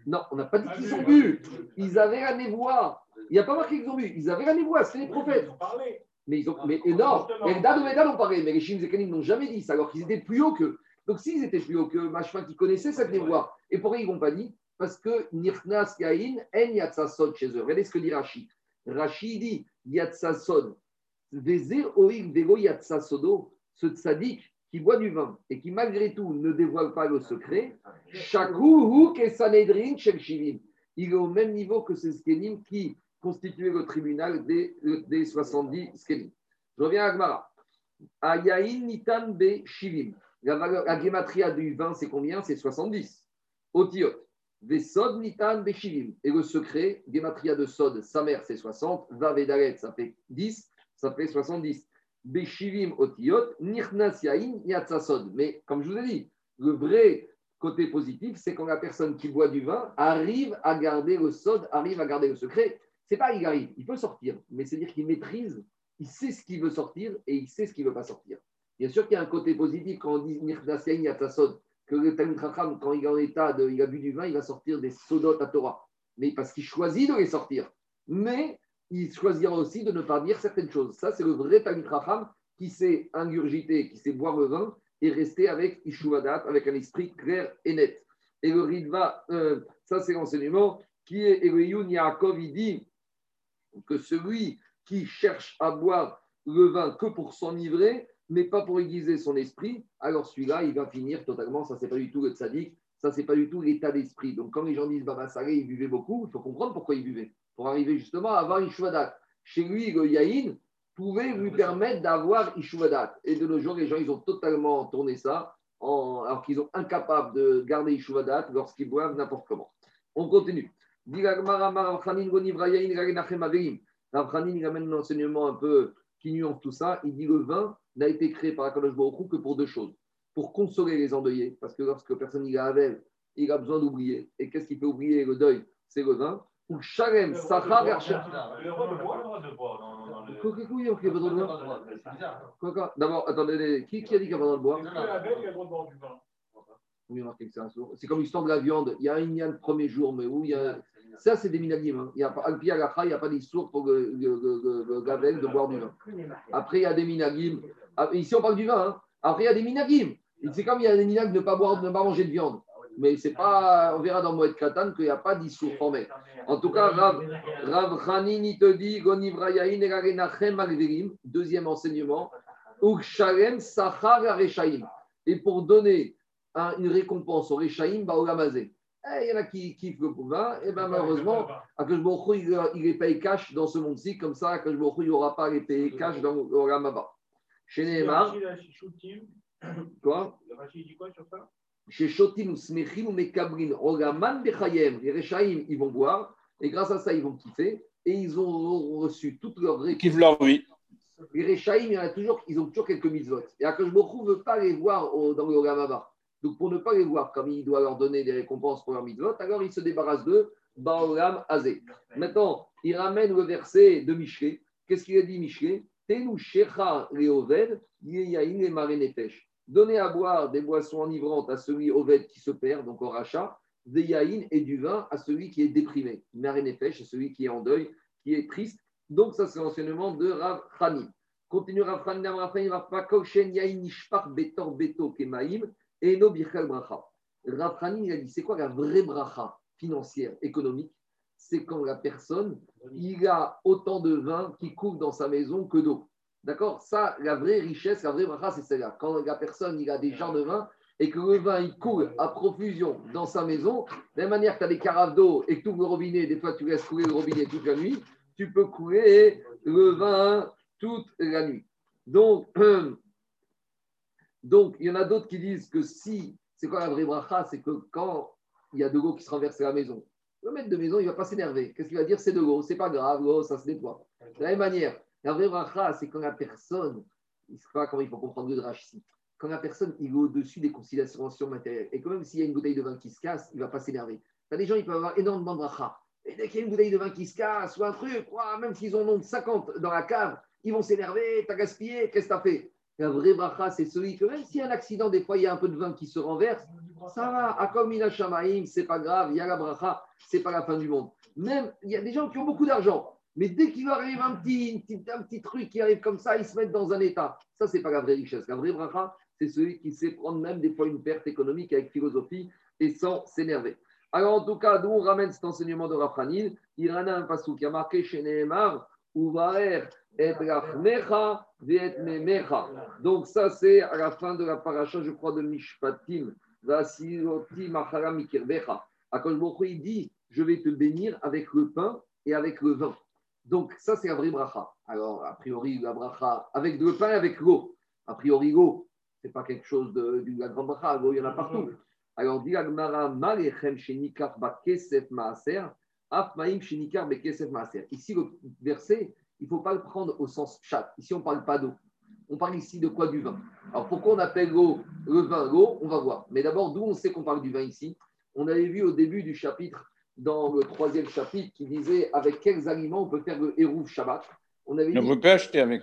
Non, on n'a pas dit qu'ils ont bu. Ils avaient la névoie. Il n'y a pas marqué qu'ils ont bu. Ils avaient la névoie, c'est les prophètes. Mais ils ont. Mais non, Eldad ou Medad ont parlé, mais les Shivim Zekenim n'ont jamais dit ça, alors qu'ils étaient plus hauts qu'eux. Donc s'ils étaient plus hauts que Machma qui connaissait cette névoie, et pourquoi ils n'ont pas dit Parce que Nirnas Yain en Yatsasod chez eux. Regardez ce que dit Rashi. Rashi dit Yatsasod. Vezir Oig Vego Yatsasodo, ce tzaddik qui boit du vin et qui malgré tout ne dévoile pas le secret, Shakuhu Kesanedrin Shel Shivim. Il est au même niveau que ces skenim qui constituaient le tribunal des, des 70 skenim. Je reviens à Agmara. Ayain Nitan Be Shivim. La, valeur, du vin, c'est combien? C'est 70. Otiot. Des sod nitan beshivim. Et le secret, gématria de sod, sa mère, c'est 60. Va vedaret, ça fait 10. Ça fait 70. Beshivim otiot. Nirnas yain yatsasod. Mais comme je vous ai dit, le vrai côté positif, c'est quand la personne qui boit du vin arrive à garder le sod, arrive à garder le secret. C'est pas il arrive, il peut sortir, mais c'est dire qu'il maîtrise, il sait ce qu'il veut sortir et il sait ce qu'il ne veut pas sortir. Bien sûr qu'il y a un côté positif quand on dit Nirdasyain Yatasod, que le Talmud quand il est en état de, il a bu du vin, il va sortir des sodot à Torah. Mais parce qu'il choisit de les sortir. Mais il choisira aussi de ne pas dire certaines choses. Ça, c'est le vrai Talmud qui s'est ingurgité, qui sait boire le vin et rester avec Ishuvadat, avec un esprit clair et net. Et le Ridva, euh, ça c'est l'enseignement qui est Eloyoun Yaakov, il dit que celui qui cherche à boire le vin que pour s'enivrer, mais pas pour aiguiser son esprit, alors celui-là, il va finir totalement, ça c'est pas du tout le tzaddik, ça c'est pas du tout l'état d'esprit. Donc quand les gens disent Baba Salé, il buvait beaucoup, il faut comprendre pourquoi il buvait. Pour arriver justement à avoir Ishwadat. Chez lui, le pouvait lui permettre d'avoir Ishwadat. Et de nos jours, les gens, ils ont totalement tourné ça, en, alors qu'ils sont incapables de garder Ishwadat lorsqu'ils boivent n'importe comment. On continue. Il amène un enseignement un peu qui nuance tout ça. Il dit le vin, n'a été créé par Akadosh Baruch que pour deux choses. Pour consoler les endeuillés, parce que lorsque personne il a il a besoin d'oublier. Et qu'est-ce qui fait oublier le deuil? C'est le vin. Ou Shalem, Sachar, Le roi de boire de boire. Quoi, D'abord, attendez, qui, qui a dit qu'il y a pas le boire oui, c'est comme l'histoire de la viande. Il y a un yann le premier jour, mais où il y a. Ça, c'est des minagim. Hein. Il n'y a pas, il n'y a pas d'histoire pour le, le, de boire du vin. Après, il y a des minagim. Ah, ici, on parle du vin. Hein. Après, il y a des minagim. C'est comme il y a des minagim de ne pas boire, de ne pas manger de viande. Mais c'est pas, on verra dans Moed Katan qu'il n'y a pas d'issue formée. En tout cas, Rav, Rav Hanini te dit, deuxième enseignement, Et pour donner une récompense au Rechaim, bah, au Lamazé. Eh, il y en a qui kiffent le vin, et ben malheureusement, il, il les paye cash dans ce monde-ci, comme ça, il n'aura pas les payer cash dans le Ramaba. Chez Neymar. Quoi? dit quoi sur ça? Chez Shotim, Smechim ou Mekabrin, Rogaman Bechayem, les Rechaim, ils vont boire, et grâce à ça, ils vont kiffer, et ils ont reçu toute leur Ils kiffent leur vie. Les Rechaim, il y en a toujours, ils ont toujours quelques mitzvot. Et Akash ne veut pas les voir dans le Ramaba. Donc, pour ne pas les voir comme il doit leur donner des récompenses pour leur mitzvot, alors il se débarrasse d'eux Baolam Azé. Maintenant, il ramène le verset de Michelet. Qu'est-ce qu'il a dit Michelet Tenu Shecha et. Donnez à boire des boissons enivrantes à celui Oved qui se perd, donc au rachat, des yaïn et du vin à celui qui est déprimé. Marenefesh, celui qui est en deuil, qui est triste. Donc, ça, c'est l'enseignement de Rav Chanim. Continue Rav Chanim, Rav Chanim, Rav Yain, Nishpar, Betor, Beto, Et No Birchal Bracha. Rav a dit c'est quoi la vraie bracha financière, économique? C'est quand la personne, il a autant de vin qui coule dans sa maison que d'eau. D'accord? Ça, la vraie richesse, la vraie bracha, c'est celle-là. Quand la personne, il a des jardins de vin et que le vin, il coule à profusion dans sa maison, de la manière que tu as des carafes d'eau et que tu ouvres le robinet, des fois tu laisses couler le robinet toute la nuit, tu peux couler le vin toute la nuit. Donc, donc il y en a d'autres qui disent que si, c'est quoi la vraie bracha C'est que quand il y a de l'eau qui se renverse à la maison, le maître de maison, il ne va pas s'énerver. Qu'est-ce qu'il va dire? C'est de l'eau, c'est pas grave, l'eau, ça se nettoie. De la même manière, la vraie bracha, c'est quand la personne, il ne sait pas comment il faut comprendre le drach ici, quand la personne il est au-dessus des considérations matérielles, et que même s'il y a une bouteille de vin qui se casse, il ne va pas s'énerver. Des gens, ils peuvent avoir énormément de bracha. Et dès qu'il y a une bouteille de vin qui se casse ou un truc, même s'ils en ont 50 dans la cave, ils vont s'énerver, t'as gaspillé, qu'est-ce que t'as fait? La vraie bracha, c'est celui que même s'il y a un accident, des fois il y a un peu de vin qui se renverse, ça va, Akom Shamaim, c'est pas grave, il y a la bracha, c'est pas la fin du monde. Même, il y a des gens qui ont beaucoup d'argent, mais dès qu'il arrive un petit, un petit truc qui arrive comme ça, ils se mettent dans un état. Ça, c'est pas la vraie richesse. La vraie bracha, c'est celui qui sait prendre même des fois une perte économique avec philosophie et sans s'énerver. Alors, en tout cas, d'où on ramène cet enseignement de Rafranil Il y a un passage qui a marqué chez Nehemar, Donc, ça, c'est à la fin de la paracha, je crois, de Mishpatim, Vasiloti Machara Mikirbecha. Akol il dit Je vais te bénir avec le pain et avec le vin. Donc, ça, c'est la vraie bracha. Alors, a priori, la bracha avec le pain et avec l'eau. A priori, l'eau, ce n'est pas quelque chose de, la grande bracha. L'eau, il y en a partout. Alors, dit Agmara, Malechem shenikar ba kesef maaser, Ici, le verset, il ne faut pas le prendre au sens chat. Ici, on ne parle pas d'eau. On parle ici de quoi Du vin. Alors, pourquoi on appelle l'eau le vin l'eau? On va voir. Mais d'abord, d'où on sait qu'on parle du vin ici? On avait vu au début du chapitre dans le troisième chapitre qui disait avec quels aliments on peut faire le hérouv Shabbat? On avait dit, peut acheter avec.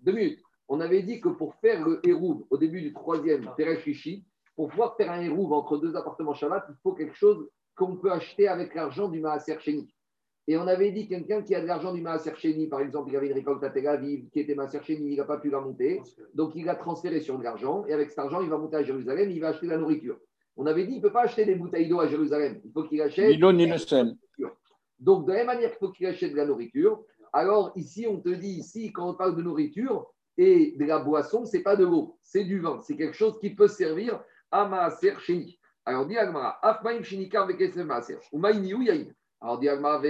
Deux minutes. On avait dit que pour faire le hérouv au début du troisième Teresh pour pouvoir faire un hérouv entre deux appartements Shabbat, il faut quelque chose qu'on peut acheter avec l'argent du Maaser Sheni. Et on avait dit quelqu'un qui a de l'argent du Maaser Sheni, par exemple, il avait une récolte à Tel Aviv qui était Maaser Sheni, il n'a pas pu la monter, donc il a transféré sur de l'argent, et avec cet argent, il va monter à Jérusalem, il va acheter de la nourriture. On avait dit qu'il ne peut pas acheter des bouteilles d'eau à Jérusalem. Il faut qu'il achète. Ni l'eau ni le sel. Donc, de la même manière qu'il faut qu'il achète de la nourriture, alors ici, on te dit, ici, quand on parle de nourriture et de la boisson, ce n'est pas de l'eau, c'est du vin. C'est quelque chose qui peut servir à Maaser Sheni. Alors, dit Agmara, Afmaim Vekesem Maaser. Alors, dit Agmara.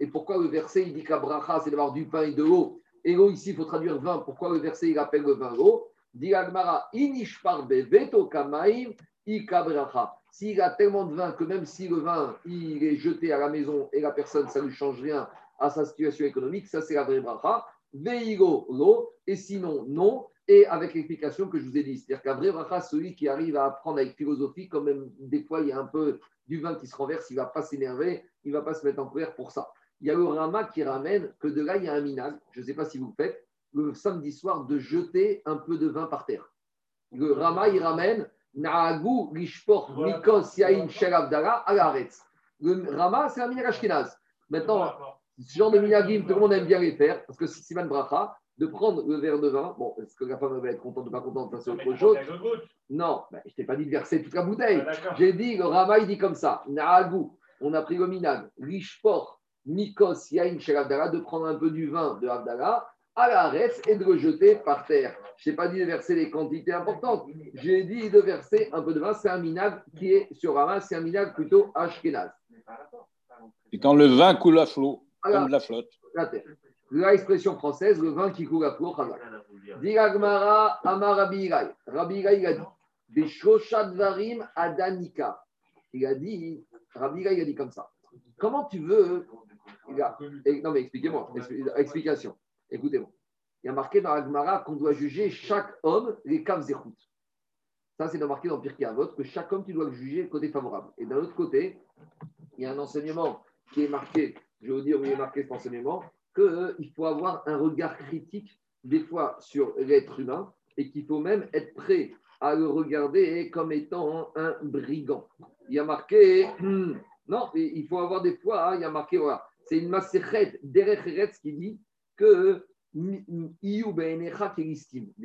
Et pourquoi le verset, il dit que bracha, c'est d'avoir du pain et de l'eau? Et l'eau, ici, il faut traduire vin. Pourquoi le verset, il appelle le vin l'eau? Dit Agmara, Inishpar Beveto Kamaim s'il a tellement de vin que même si le vin il est jeté à la maison et la personne, ça ne lui change rien à sa situation économique, ça c'est la vraie bracha. Veigo, l'eau, et sinon, non, et avec l'explication que je vous ai dit. C'est-à-dire qu'un vrai bracha, celui qui arrive à apprendre avec philosophie, quand même, des fois, il y a un peu du vin qui se renverse, il ne va pas s'énerver, il ne va pas se mettre en colère pour ça. Il y a le Rama qui ramène que de là, il y a un minag, je ne sais pas si vous le faites, le samedi soir, de jeter un peu de vin par terre. Le Rama, il ramène Naagu Rishpor Mikos Yain Shelavdara Alaretz. Le Rama, c'est un minag ashkenaz. Maintenant, ce genre de minagim, tout le monde aime bien les faire, parce que c'est Siman Bracha, de prendre le verre de vin. Bon, est-ce que la femme va être contente ou pas contente C'est autre chose. Non, ben, je t'ai pas dit de verser toute la bouteille. Ah, J'ai dit, le Rama, il dit comme ça Naagu, on a pris le minag, Rishpor Mikos Yain Shelavdara, de prendre un peu du vin de Abdallah à la et de le jeter par terre. Je n'ai pas dit de verser des quantités importantes. J'ai dit de verser un peu de vin. C'est un minag qui est sur Rama, c'est un minag plutôt ashkenaz. Et quand le vin coule à flot, comme la flotte. La terre. L'expression française, le vin qui coule à flot, Diragmara Amar Rabbi Rabbi a dit Beshoshadvarim Adanika. Il a dit, Rabbi il a dit comme ça. Comment tu veux. Non, mais expliquez-moi. Explication. Écoutez-moi. Il y a marqué dans Agmara qu'on doit juger chaque homme les caves zéchout. Ça, c'est marqué dans Pirkei Avot que chaque homme, tu dois le juger côté favorable. Et d'un autre côté, il y a un enseignement qui est marqué, je vais vous dire où il est marqué cet enseignement, qu'il faut avoir un regard critique des fois sur l'être humain et qu'il faut même être prêt à le regarder comme étant un brigand. Il y a marqué, non, il faut avoir des fois, hein, il y a marqué, voilà, c'est une massechet derech qui dit que des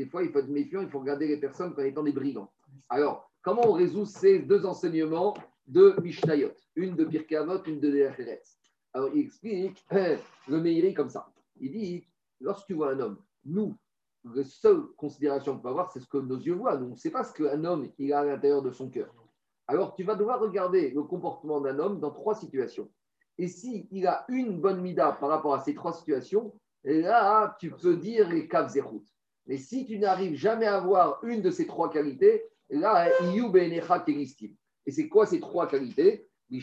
fois, il faut être méfiant, il faut regarder les personnes comme étant des brigands. Alors, comment on résout ces deux enseignements de Mishnayot? Une de Pirkei une de Derecheretz. Alors, il explique le Meiri comme ça. Il dit, lorsque tu vois un homme, nous, la seule considération qu'on peut avoir, c'est ce que nos yeux voient. Nous, on ne sait pas ce qu'un homme il a à l'intérieur de son cœur. Alors, tu vas devoir regarder le comportement d'un homme dans trois situations. Et s'il il a une bonne mida par rapport à ces trois situations, là, tu peux dire les caves routes. Mais si tu n'arrives jamais à avoir une de ces trois qualités, là, et c'est quoi ces trois qualités? De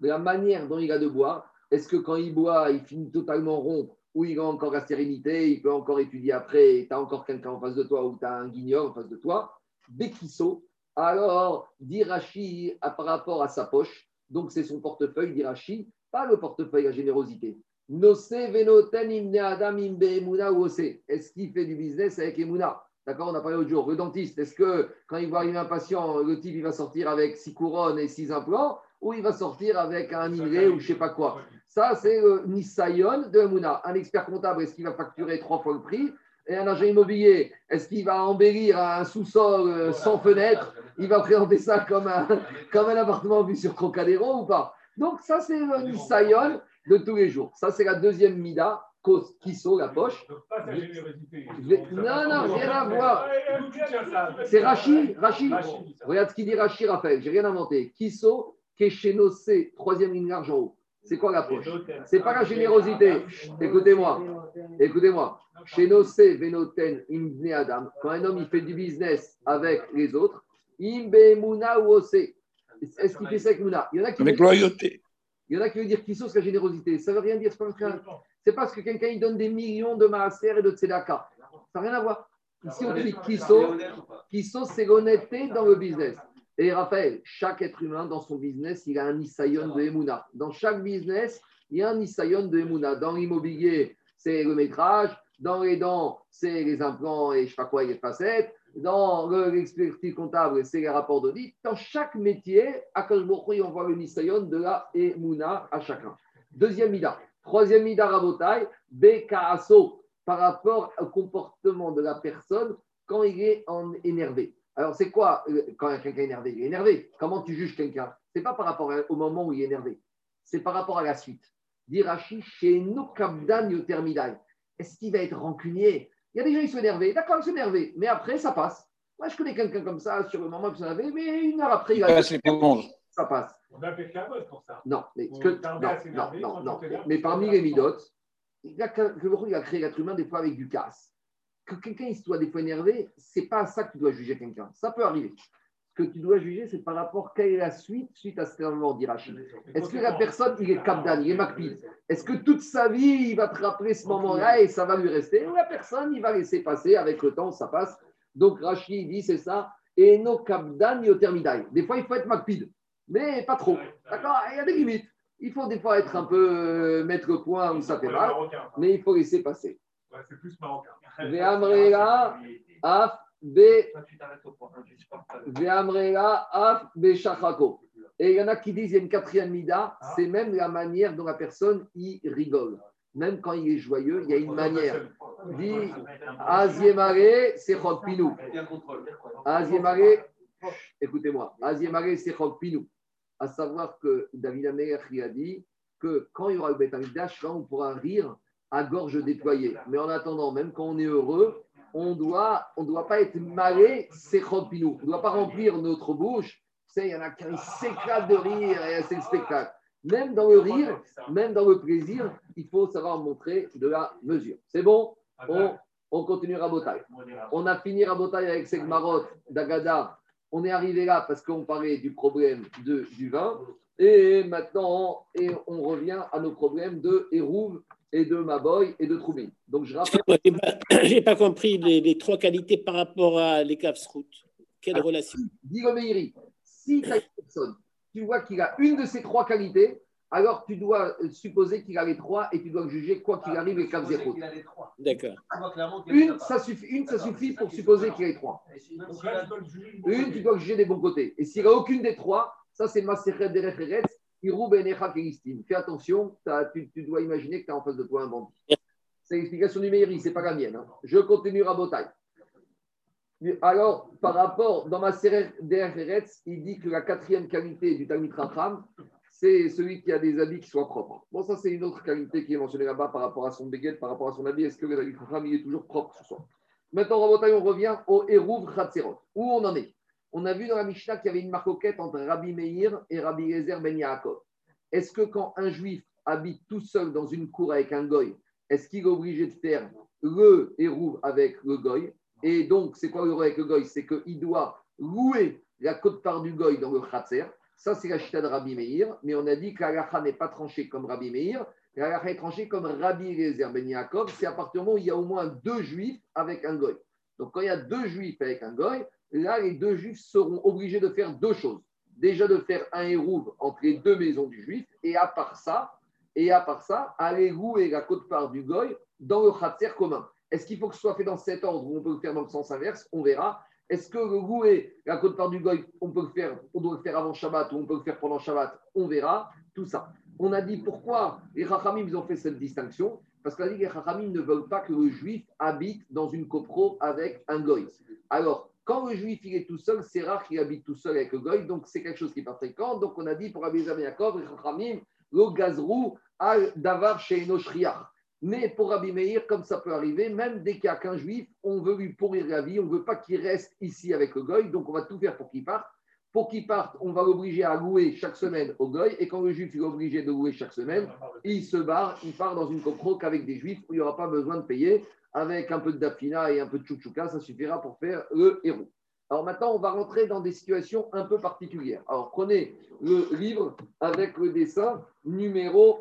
la manière dont il a de boire. Est-ce que quand il boit, il finit totalement rond ou il a encore la sérénité, il peut encore étudier après, tu as encore quelqu'un en face de toi ou tu as un guignol en face de toi Bekiso, alors d'Irachi par rapport à sa poche, donc c'est son portefeuille d'Irachi, pas le portefeuille à générosité. Est-ce qu'il fait du business avec Emouna D'accord On a parlé l'autre jour. Le dentiste, est-ce que quand il va arriver un patient, le type il va sortir avec six couronnes et six implants? Ou il va sortir avec un minerai ou je sais pas quoi Ça, c'est le Nisayon de Mouna. Un expert comptable, est-ce qu'il va facturer trois fois le prix? Et un agent immobilier, est-ce qu'il va embellir un sous-sol euh, sans fenêtre? Il va présenter ça comme un, comme un appartement vu sur Crocadéro ou pas? Donc, ça, c'est le Nisayon de tous les jours. Ça, c'est la deuxième Mida qui saut la poche. Non, non, rien à voir. C'est Rachi, Rachi. Regarde ce qu'il dit Rachi, Raphaël. J'ai rien inventé. Kiso, Keshenose, troisième ligne large en haut. C'est quoi la poche C'est pas la générosité. Écoutez-moi. Écoutez-moi. Shenose, Venoten, Imne Adam. Quand un homme il fait du business avec les autres, Imbe Mouna ou Ose. Est-ce qu'il fait ça avec Mouna? Il y en a qui Avec loyauté. Il y en a qui veulent dire Kiso, c'est la générosité? Ça ne veut rien dire. C'est pas c'est parce que quelqu'un il donne des millions de maaser et de tzedaka. Ça n'a rien à voir. Ici, on dit Kiso, Kiso c'est l'honnêteté dans le business. Et Raphaël, chaque être humain dans son business, il a un Isayon de Emouna. Dans chaque business, il y a un Isayon de Emouna. Dans l'immobilier, c'est le métrage. Dans les dents, c'est les implants et je ne sais pas quoi, les facettes. Dans l'expertise comptable, c'est les rapports d'audit. Dans chaque métier, à on voit le Nisayon de la Emouna à chacun. Deuxième mida. Troisième mida rabotai, Bekaaso, par rapport au comportement de la personne quand il est en énervé. Alors, c'est quoi euh, quand quelqu'un est énervé? Il est énervé. Comment tu juges quelqu'un? C'est pas par rapport au moment où il est énervé. C'est par rapport à la suite. Dirachi chez Nokabdan Yotermidai. Est-ce qu'il va être rancunier? Il y a des gens qui sont énervés. D'accord, ils sont énervés. Mais après, ça passe. Moi, je connais quelqu'un comme ça sur le moment où il s'est énervé, mais une heure après, il va. Ça passe. On a fait pour ça. Non, mais, que, non, non, non, Mais parmi les midotes, il a, il a créé l'être humain des fois avec du casse. Que quelqu'un soit des fois énervé, c'est pas à ça que tu dois juger quelqu'un. Ça peut arriver. Ce que tu dois juger, c'est par rapport à quelle est la suite suite à ce qu'on dit Rachid. Est-ce que la personne, il est capdan, il est makpid Est-ce que toute sa vie, il va te rappeler ce moment-là et ça va lui rester? Ou la personne, il va laisser passer avec le temps, ça passe. Donc Rachid dit, c'est ça. Et no kapdan yotermidai. Des fois, il faut être makpid mais pas trop. D'accord? Il y a des limites. Il faut des fois être un peu euh, mettre le point où ça fait mal, mais il faut laisser passer. c'est plus marocain. Af be af be shachako. Et il y en a qui disent il y a une quatrième mida, ah. c'est même la manière dont la personne y rigole. Même quand il est joyeux, il y a une manière. Dit Aziemare, c'est Pinou. Aziemare, écoutez-moi, Aziemare, c'est Pinou à savoir que David Amer a dit que quand il y aura le Beth là, on pourra rire à gorge déployée. Mais en attendant, même quand on est heureux, on doit, on doit pas être malé, c'est pinou. On ne doit pas remplir notre bouche. il y en a qui s'éclatent de rire et c'est le spectacle. Même dans le rire, même dans le plaisir, il faut savoir montrer de la mesure. C'est bon? On, on continue Rabotai. On a fini Rabotai avec Segmarot, Dagada, on est arrivé là parce qu'on parlait du problème du vin. Et maintenant, et on revient à nos problèmes de Hérouve et de Maboy et de Troubin. Donc, je rappelle. Je n'ai pas, compris les, trois qualités par rapport à les route. Quelle ah, relation? Dis le si tu as une personne tu vois qu'il a une de ces trois qualités, alors tu dois supposer qu'il a les trois et tu dois juger quoi qu'il arrive les quatre zéro. D'accord. Une, ça suffit, une, ça suffit pour supposer qu'il a les trois. Une, tu dois juger des bons côtés. Et s'il n'a aucune des trois, ça c'est Maserhet des références, Fais attention, tu, dois imaginer que tu as en face de toi un bandit. C'est l'explication du Meiri, ce n'est pas la mienne. Hein. Je continue à Botaï. Alors, par rapport, dans ma série d'Eretz, il dit que la quatrième qualité du Talmud Racham, c'est celui qui a des habits qui soient propres. Bon, ça, c'est une autre qualité qui est mentionnée là-bas par rapport à son béguet, par rapport à son habit. Est-ce que le Talmud Racham, il est toujours propre ce soir Maintenant, Rabotai, on revient au Hérouv Khatzerot. Où on en est? On a vu dans la Mishnah qu'il y avait une marcoquette entre Rabbi Meir et Rabbi Yezer Ben Yaakov. Est-ce que quand un juif habite tout seul dans une cour avec un goy, est-ce qu'il est obligé de faire le Hérouv avec le goy? Et donc, c'est quoi le avec le goy? C'est qu'il doit louer la côte-part du goy dans le khatser. Ça, c'est la chita de Rabbi Meir. Mais on a dit que la n'est pas tranchée comme Rabbi Meir. La est tranchée comme Rabbi Eliezer Ben Yaakov. C'est à partir du moment où il y a au moins deux juifs avec un goy. Donc, quand il y a deux juifs avec un goy, là, les deux juifs seront obligés de faire deux choses. Déjà de faire un hérouve entre les deux maisons du juif. Et à part ça, et à part ça, aller louer la côte-part du goy dans le khatser commun. Est-ce qu'il faut que ce soit fait dans cet ordre ou on peut le faire dans le sens inverse? On verra. Est-ce que le roué, la côte part du goy, on peut le faire, on doit le faire avant Shabbat ou on peut le faire pendant Shabbat? On verra. Tout ça. On a dit pourquoi les Chachamim ils ont fait cette distinction parce qu'on a dit que les Chachamim ne veulent pas que le juif habite dans une copro avec un goy. Alors, quand le juif il est tout seul, c'est rare qu'il habite tout seul avec le goy, donc c'est quelque chose qui n'est pas fréquent. Donc on a dit pour Abizam Yaakov, le gazrou al davar mais pour Rabbi comme ça peut arriver, même dès qu'il n'y a qu'un juif, on veut lui pourrir la vie, on ne veut pas qu'il reste ici avec le goy, donc on va tout faire pour qu'il parte. Pour qu'il parte, on va l'obliger à louer chaque semaine au goy, et quand le juif est obligé de louer chaque semaine, il se barre, il part dans une coproque avec des juifs où il n'y aura pas besoin de payer, avec un peu de dafina et un peu de chouchouka, ça suffira pour faire le héros. Alors maintenant, on va rentrer dans des situations un peu particulières. Alors prenez le livre avec le dessin numéro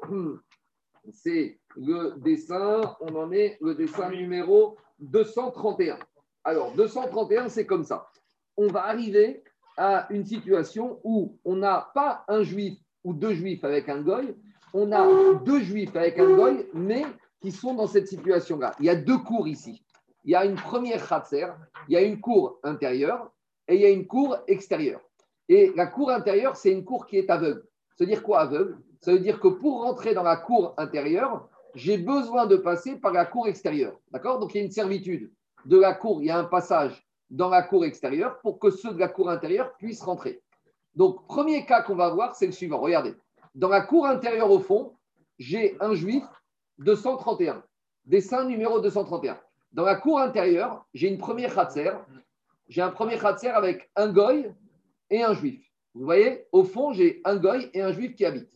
c'est le dessin, on en est le dessin numéro 231. Alors, 231, c'est comme ça. On va arriver à une situation où on n'a pas un juif ou deux juifs avec un goy, on a deux juifs avec un goy, mais qui sont dans cette situation-là. Il y a deux cours ici. Il y a une première khatser, il y a une cour intérieure et il y a une cour extérieure. Et la cour intérieure, c'est une cour qui est aveugle. C'est-à-dire quoi aveugle? Ça veut dire que pour rentrer dans la cour intérieure, j'ai besoin de passer par la cour extérieure. D'accord? Donc il y a une servitude de la cour, il y a un passage dans la cour extérieure pour que ceux de la cour intérieure puissent rentrer. Donc, premier cas qu'on va voir, c'est le suivant. Regardez. Dans la cour intérieure au fond, j'ai un juif 231. Dessin numéro 231. Dans la cour intérieure, j'ai une première khatser. J'ai un premier khatser avec un goy et un juif. Vous voyez, au fond, j'ai un goy et un juif qui habitent.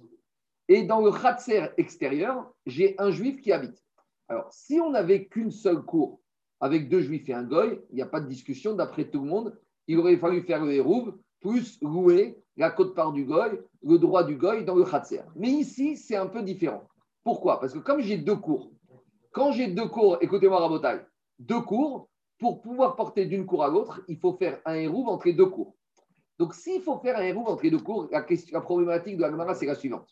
Et dans le Khatser extérieur, j'ai un juif qui habite. Alors, si on n'avait qu'une seule cour avec deux juifs et un goy, il n'y a pas de discussion, d'après tout le monde, il aurait fallu faire le hérouve, plus louer la côte-part du goy, le droit du goy dans le Khatser. Mais ici, c'est un peu différent. Pourquoi? Parce que comme j'ai deux cours, quand j'ai deux cours, écoutez-moi Rabotai, deux cours, pour pouvoir porter d'une cour à l'autre, il faut faire un hérouve entre deux cours. Donc, s'il faut faire un hérouve entre deux cours, la, question, la problématique de la Gemara, c'est la suivante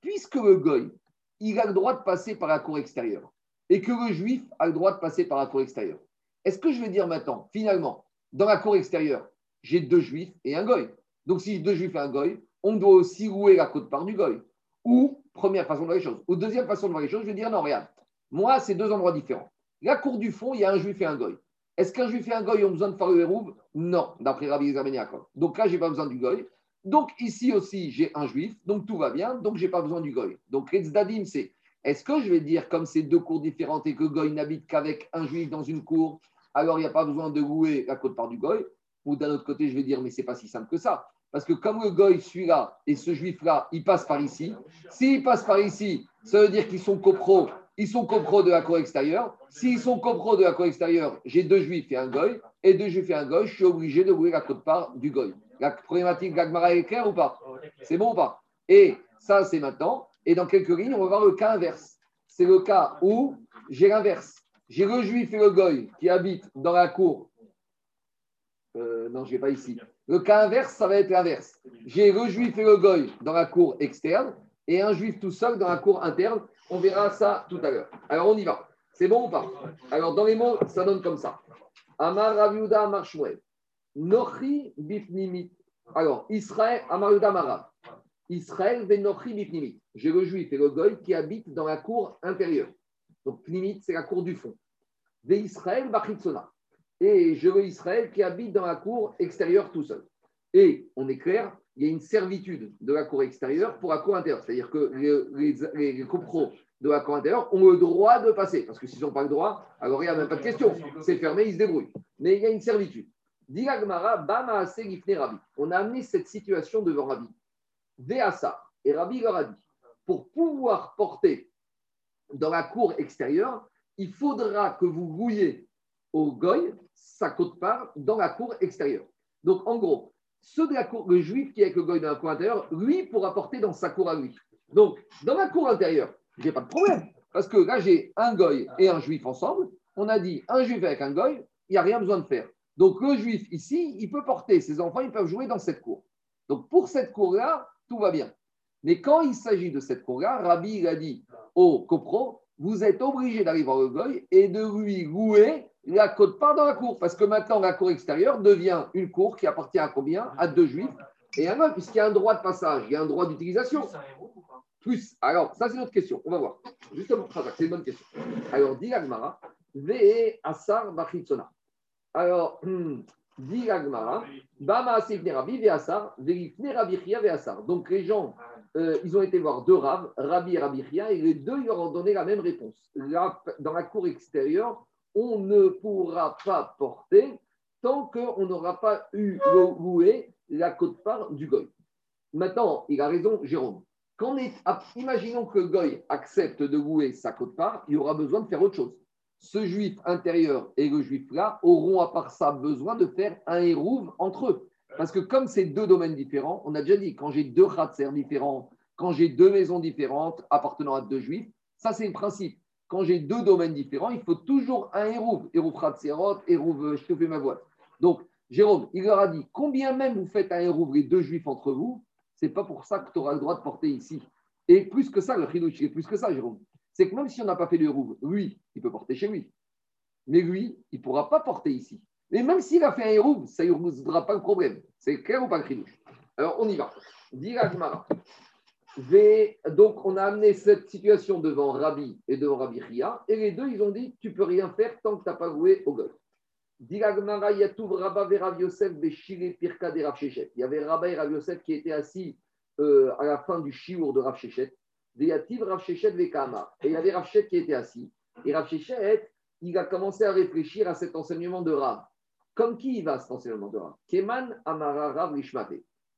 puisque le goy, il a le droit de passer par la cour extérieure et que le juif a le droit de passer par la cour extérieure, est-ce que je vais dire maintenant, finalement, dans la cour extérieure, j'ai deux juifs et un goy? Donc, si j'ai deux juifs et un goy, on doit aussi louer la côte part du goy. Ou, première façon de voir les choses. Ou deuxième façon de voir les choses, je vais dire non, regarde, moi, c'est deux endroits différents. La cour du fond, il y a un juif et un goy. Est-ce qu'un juif et un goy ont besoin de faire le hérouve? Non, d'après Rabbi Zermeniakov. Donc là, je n'ai pas besoin du goy. Donc ici aussi, j'ai un juif, donc tout va bien, donc je n'ai pas besoin du goy. Donc Dadim, c'est est-ce que je vais dire, comme c'est deux cours différentes et que goy n'habite qu'avec un juif dans une cour, alors il n'y a pas besoin de louer la côte part du goy? Ou d'un autre côté, je vais dire, mais c'est pas si simple que ça. Parce que comme le goy, celui-là, et ce juif-là, il passe par ici, s'il passe par ici, ça veut dire qu'ils sont copro, ils sont copro de la cour extérieure. S'ils sont copro de la cour extérieure, j'ai deux juifs et un goy, et deux juifs et un goy, je suis obligé de louer la côte part du goy. La problématique d'Agmara est claire ou pas? C'est bon ou pas? Et ça, c'est maintenant. Et dans quelques lignes, on va voir le cas inverse. C'est le cas où j'ai l'inverse. J'ai le juif et le goy qui habitent dans la cour. Euh, non, je ne vais pas ici. Le cas inverse, ça va être l'inverse. J'ai le juif et le goy dans la cour externe et un juif tout seul dans la cour interne. On verra ça tout à l'heure. Alors, on y va. C'est bon ou pas? Alors, dans les mots, ça donne comme ça. Amar Raviuda Amar Nochi Bifnimit. Alors, Israël, Amar Marav. Israël Venochi Bifnimit. J'ai le juif et le goy qui habitent dans la cour intérieure. Donc, Pnimit, c'est la cour du fond. Ve Israël Bachitsona. Et je veux Israël qui habite dans la cour extérieure tout seul. Et on est clair, il y a une servitude de la cour extérieure pour la cour intérieure. C'est-à-dire que les, les, copros de la cour intérieure ont le droit de passer. Parce que s'ils n'ont pas le droit, alors il n'y a même pas de question. C'est fermé, ils se débrouillent. Mais il y a une servitude. On a amené cette situation devant Rabbi. Veasa. Et Rabbi leur a dit pour pouvoir porter dans la cour extérieure, il faudra que vous rouillez au goy sa côte-part dans la cour extérieure. Donc, en gros, ceux de la cour, le juif qui est avec le goy dans la cour intérieure, lui pourra porter dans sa cour à lui. Donc, dans la cour intérieure, j'ai pas de problème. Parce que là, j'ai un goy et un juif ensemble. On a dit un juif avec un goy, il n'y a rien besoin de faire. Donc, le juif ici, il peut porter ses enfants, ils peuvent jouer dans cette cour. Donc, pour cette cour-là, tout va bien. Mais quand il s'agit de cette cour-là, Rabbi il a dit au copro, vous êtes obligé d'arriver au goy et de lui louer la côte part dans la cour. Parce que maintenant, la cour extérieure devient une cour qui appartient à combien? À deux juifs et un homme, puisqu'il y a un droit de passage, il y a un droit d'utilisation. Plus. Alors, ça, c'est une autre question. On va voir. Justement, c'est une bonne question. Alors, dit Agmara, Ve Asar Bachitsona. Alors, hmm, dit Bama Rabbi Ve Asar, Ve Asar. Donc, les gens, euh, ils ont été voir deux Rav, Rabbi et Rabbi et les deux, ils leur ont donné la même réponse. Là, dans la cour extérieure, on ne pourra pas porter tant qu'on n'aura pas eu loué la côte-part du goy. Maintenant, il a raison, Jérôme. Quand est, imaginons que le goy accepte de louer sa côte-part, il aura besoin de faire autre chose. Ce juif intérieur et le juif là auront à part ça besoin de faire un hérouve entre eux. Parce que comme c'est deux domaines différents, on a déjà dit, quand j'ai deux khatser différents, quand j'ai deux maisons différentes appartenant à deux juifs, ça c'est le principe quand j'ai deux domaines différents, il faut toujours un Hérouv. Hérouv Ratserot, Hérouv je te fais ma voix. Donc, Jérôme, il leur a dit combien même vous faites un Hérouv, les deux juifs entre vous, c'est pas pour ça que tu auras le droit de porter ici. Et plus que ça, le Chidouch, plus que ça, Jérôme, c'est que même si on n'a pas fait le Hérouv, lui, il peut porter chez lui. Mais lui, il ne pourra pas porter ici. Mais même s'il a fait un Hérouv, ça ne résoudra pas le problème. C'est clair ou pas le Alors, on y va. Donc, on a amené cette situation devant Rabbi et devant Rabbi Ria, et les deux, ils ont dit Tu peux rien faire tant que tu n'as pas loué au golf. Il y avait Rabba et Rav Yosef qui étaient assis euh, à la fin du chiour de Rav Shechet. Et il y avait Rav Shechet qui était assis. Et Rav Shechet, il a commencé à réfléchir à cet enseignement de Rav. Comme qui il va cet enseignement de Rav? Keman Amara Rav.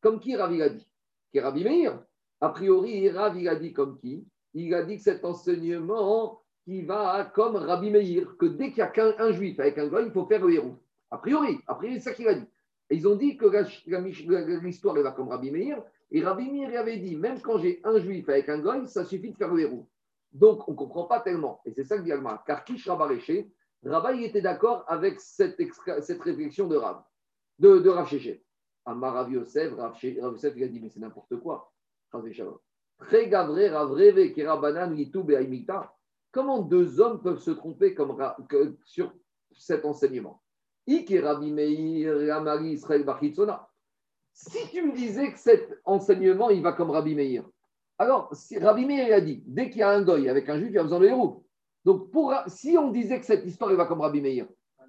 Comme qui Rav il a dit? Qui Rabbi Meir a priori, Rav, il a dit comme qui? Il a dit que cet enseignement qui va comme Rabbi Meir, que dès qu'il y a qu'un juif avec un goy, il faut faire le héros. A priori, a priori, c'est ça qu'il a dit. Ils ont dit que l'histoire va comme Rabbi Meir, et Rabbi Meir avait dit, même quand j'ai un juif avec un goy, ça suffit de faire le héros. Donc, on ne comprend pas tellement. Et c'est ça que dit Alma. Car Kish Rabbi il était d'accord avec cette, réflexion de Rav, de, de Rav Shechet. Amar Rav Yosef, Rav Yosef, a dit, mais c'est n'importe quoi. Comment deux hommes peuvent se tromper comme, sur cet enseignement? Si tu me disais que cet enseignement, il va comme Rabbi Meir, alors Rabbi Meir a dit, dès qu'il y a un goy avec un juif, il y a besoin de héros. Donc pour, si on disait que cette histoire, il va comme Rabbi Meir,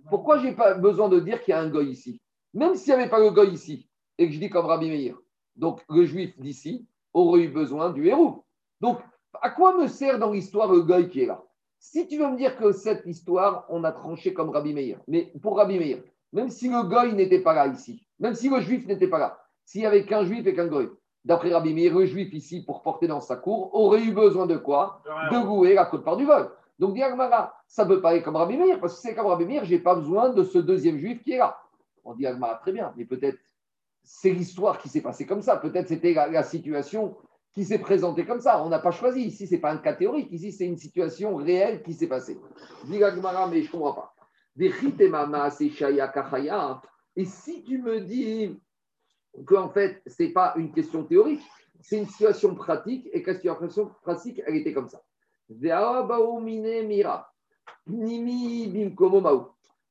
pourquoi je n'ai pas besoin de dire qu'il y a un goy ici? Même s'il n'y avait pas le goy ici, et que je dis comme Rabbi Meir, donc le juif d'ici, aurait eu besoin du héros. Donc, à quoi me sert dans l'histoire le goy qui est là? Si tu veux me dire que cette histoire, on a tranché comme Rabbi Meir, mais pour Rabbi Meir, même si le goy n'était pas là ici, même si le juif n'était pas là, s'il y avait qu'un juif et qu'un goy, d'après Rabbi Meir, le juif ici, pour porter dans sa cour, aurait eu besoin de quoi? De gouer la côte part du vol. Donc, Diagmara, ça peut pas être comme Rabbi Meir, parce que c'est comme Rabbi Meir, je n'ai pas besoin de ce deuxième juif qui est là. On dit Agmara, très bien, mais peut-être c'est l'histoire qui s'est passée comme ça. Peut-être c'était la, situation qui s'est présentée comme ça. On n'a pas choisi. Ici, ce n'est pas un cas théorique. Ici, c'est une situation réelle qui s'est passée. Mais je ne comprends pas. Et si tu me dis qu'en fait, ce n'est pas une question théorique, c'est une situation pratique et que la situation pratique, elle était comme ça.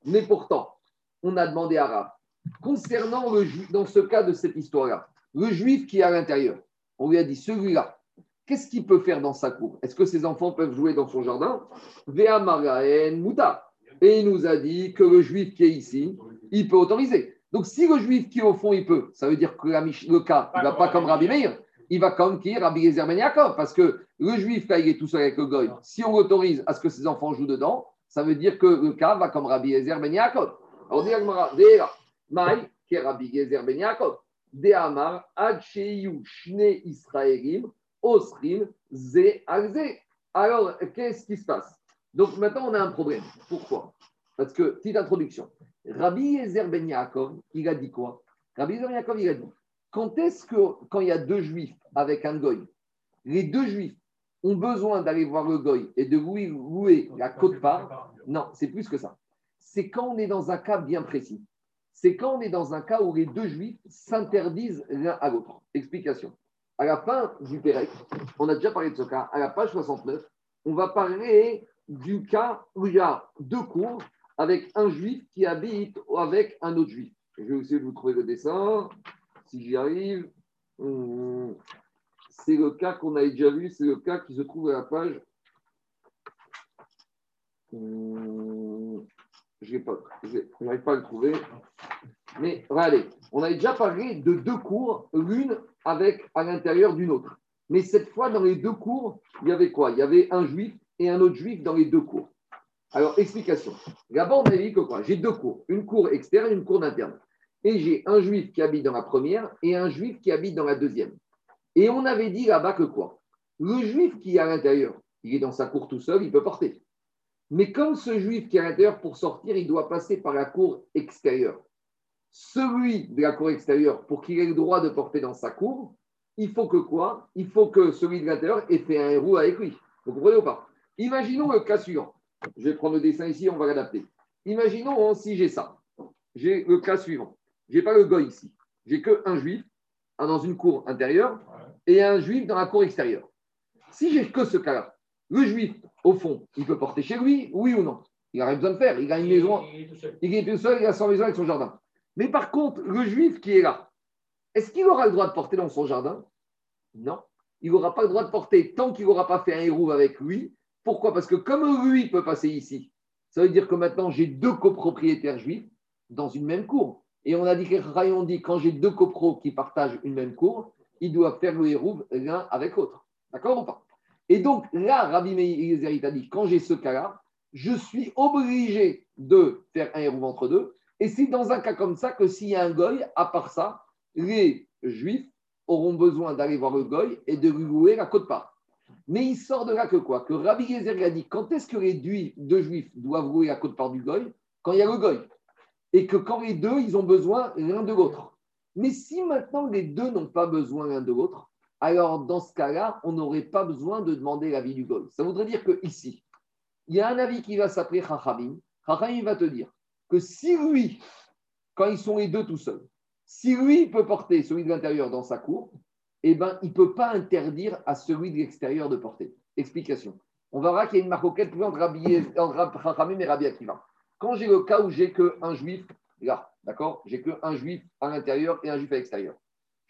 Mais pourtant, on a demandé à Rab, concernant le juif, dans ce cas de cette histoire-là, le juif qui est à l'intérieur, on lui a dit celui-là, qu'est-ce qu'il peut faire dans sa cour? Est-ce que ses enfants peuvent jouer dans son jardin? Muta. Et il nous a dit que le juif qui est ici, il peut autoriser. Donc si le juif qui est au fond, il peut, ça veut dire que le cas, ne va pas comme Rabbi Meir, il va comme qui? Rabbi Gezer Ben Parce que le juif, quand il est tout seul avec le goy, si on autorise à ce que ses enfants jouent dedans, ça veut dire que le cas va comme Rabbi Gezer Ben Yaakov. Alors, Maï, qui est Rabbi Gezer Ben Yaakov. De Amar, Ad Shne Israelim, Osrim, Ze Alors, qu'est-ce qui se passe? Donc, maintenant, on a un problème. Pourquoi? Parce que, petite introduction. Rabbi Yezer Ben Yaakov, il a dit quoi? Rabbi Yezer Ben Yaakov, il a dit quand est-ce que, quand il y a deux juifs avec un goy, les deux juifs ont besoin d'aller voir le goy et de louer, louer la côte part Non, c'est plus que ça. C'est quand on est dans un cas bien précis. C'est quand on est dans un cas où les deux juifs s'interdisent l'un à l'autre. Explication. À la fin du Pérec, on a déjà parlé de ce cas, à la page 69, on va parler du cas où il y a deux cours avec un juif qui habite avec un autre juif. Je vais essayer de vous trouver le dessin, si j'y arrive. Hum, c'est le cas qu'on a déjà vu, c'est le cas qui se trouve à la page. Hum, je n'arrive pas à le trouver. Mais regardez, on avait déjà parlé de deux cours, l'une avec à l'intérieur d'une autre. Mais cette fois, dans les deux cours, il y avait quoi? Il y avait un juif et un autre juif dans les deux cours. Alors, explication. Là-bas, on avait dit que quoi? J'ai deux cours, une cour externe et une cour interne. Et j'ai un juif qui habite dans la première et un juif qui habite dans la deuxième. Et on avait dit là-bas que quoi? Le juif qui est à l'intérieur, il est dans sa cour tout seul, il peut porter. Mais comme ce juif qui est à l'intérieur, pour sortir, il doit passer par la cour extérieure. Celui de la cour extérieure, pour qu'il ait le droit de porter dans sa cour, il faut que quoi? Il faut que celui de l'intérieur ait fait un héros avec lui. Vous comprenez ou pas? Imaginons le cas suivant. Je vais prendre le dessin ici, on va l'adapter. Imaginons si j'ai ça. J'ai le cas suivant. Je n'ai pas le goy ici. J'ai qu'un juif dans une cour intérieure et un juif dans la cour extérieure. Si j'ai que ce cas-là, le juif, au fond, il peut porter chez lui, oui ou non Il n'a rien besoin de faire. Il a une maison. Il est tout seul. Il est tout seul, il a son maison avec son jardin. Mais par contre, le juif qui est là, est-ce qu'il aura le droit de porter dans son jardin? Non. Il n'aura pas le droit de porter tant qu'il n'aura pas fait un héros avec lui. Pourquoi? Parce que comme lui peut passer ici, ça veut dire que maintenant j'ai deux copropriétaires juifs dans une même cour. Et on a dit que dit quand j'ai deux copros qui partagent une même cour, ils doivent faire le hérouve l'un avec l'autre. D'accord ou pas? Et donc là, Rabbi Meir a dit quand j'ai ce cas-là, je suis obligé de faire un hérouve entre deux. Et c'est dans un cas comme ça que s'il y a un goy, à part ça, les juifs auront besoin d'aller voir le goy et de lui louer la côte part. Mais il sort de là que quoi? Que Rabbi Gezer a dit quand est-ce que les deux juifs doivent louer la côte part du goy? Quand il y a le goy et que quand les deux, ils ont besoin l'un de l'autre. Mais si maintenant les deux n'ont pas besoin l'un de l'autre, alors dans ce cas-là, on n'aurait pas besoin de demander l'avis du goy. Ça voudrait dire que ici, il y a un avis qui va s'appeler Chachamim. Chachamim va te dire que si lui, quand ils sont les deux tout seuls, si lui peut porter celui de l'intérieur dans sa cour, eh ben, il ne peut pas interdire à celui de l'extérieur de porter. Explication. On verra qu'il y a une marcoquette entre Chachamim et Rabbi Akiva. Quand j'ai le cas où j'ai qu'un juif, là, d'accord J'ai qu'un juif à l'intérieur et un juif à l'extérieur.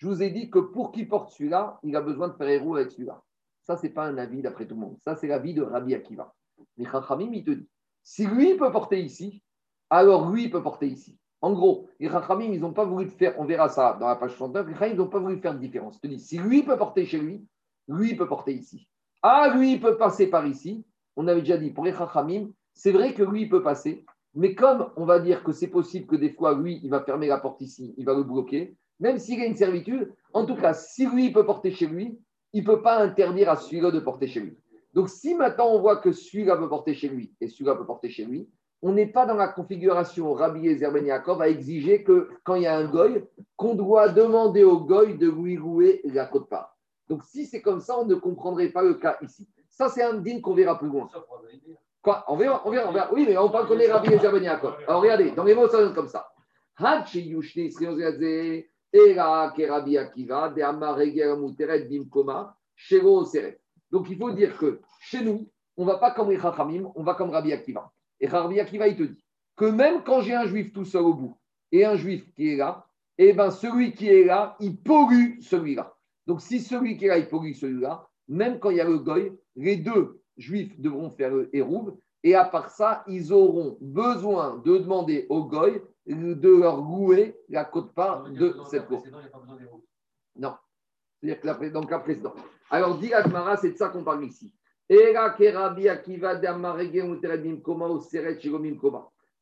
Je vous ai dit que pour qu'il porte celui-là, il a besoin de faire héros avec celui-là. Ça, ce n'est pas un avis d'après tout le monde. Ça, c'est l'avis de Rabbi Akiva. Mais Chachamim, il te dit si lui peut porter ici, alors lui peut porter ici. En gros, les Chachamim, ils n'ont pas voulu faire, on verra ça dans la page 69, les Chachamim, ils n'ont pas voulu faire de différence. Je te dis si lui peut porter chez lui, lui peut porter ici. Ah, lui, il peut passer par ici. On avait déjà dit, pour les Chachamim, c'est vrai que lui, peut passer, mais comme on va dire que c'est possible que des fois, lui, il va fermer la porte ici, il va le bloquer, même s'il a une servitude, en tout cas, si lui, il peut porter chez lui, il ne peut pas interdire à celui-là de porter chez lui. Donc, si maintenant on voit que celui-là peut porter chez lui et celui-là peut porter chez lui, on n'est pas dans la configuration Rabbi et Yaakov à exiger que quand il y a un goy, qu'on doit demander au goy de lui louer la côte part. Donc, si c'est comme ça, on ne comprendrait pas le cas ici. Ça, c'est un dîme qu'on verra plus loin. Quoi? On verra, on verra, on verra. Oui, mais on parle qu'on est Rabbi Ezer Ben Alors regardez, dans les mots, ça donne comme ça. Donc il faut dire que chez nous, on ne va pas comme les on va comme Rabbi Akiva. Et Rabbi Akiva, il te dit que même quand j'ai un juif tout seul au bout et un juif qui est là, eh ben celui qui est là, il pollue celui-là. Donc si celui qui est là, il pollue celui-là, même quand il y a le goy, les deux juifs devront faire le hérouve. Et à part ça, ils auront besoin de demander au goy de leur louer la cote-part de cette cour. Non. C'est-à-dire que dans le cas précédent. Alors, dit Agmara, c'est de ça qu'on parle ici.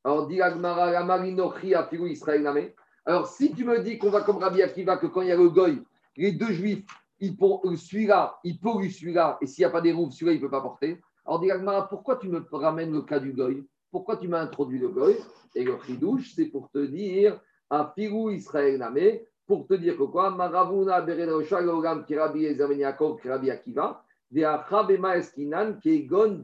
Alors, dit Agmara, la marinochi a Israël Alors, si tu me dis qu'on va comme Rabbi Akiva, que quand il y a le goy, les deux juifs, ils euh, celui-là, il pollue celui-là, et s'il n'y a pas des rouves, celui-là, il ne peut pas porter. Alors, dit Agmara, pourquoi tu me ramènes le cas du goy? Pourquoi tu m'as introduit le goy Et le chidouche, c'est pour te dire, à Firou Israël Namé, pour te dire que quoi? Maravuna Beredosha Logam Kirabi Ezameniakov Kirabi Akiva, Eskinan Kegon.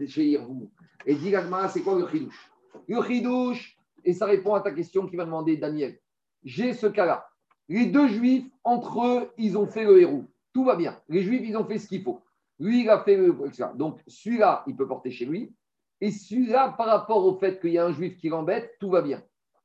Et dit c'est quoi le chidouche? Le chidouche, et ça répond à ta question qui va demander Daniel. J'ai ce cas-là. Les deux juifs, entre eux, ils ont fait le héros. Tout va bien. Les juifs, ils ont fait ce qu'il faut. Lui, il a fait le. Donc, celui-là, il peut porter chez lui. Et celui-là, par rapport au fait qu'il y a un juif qui l'embête, tout va bien.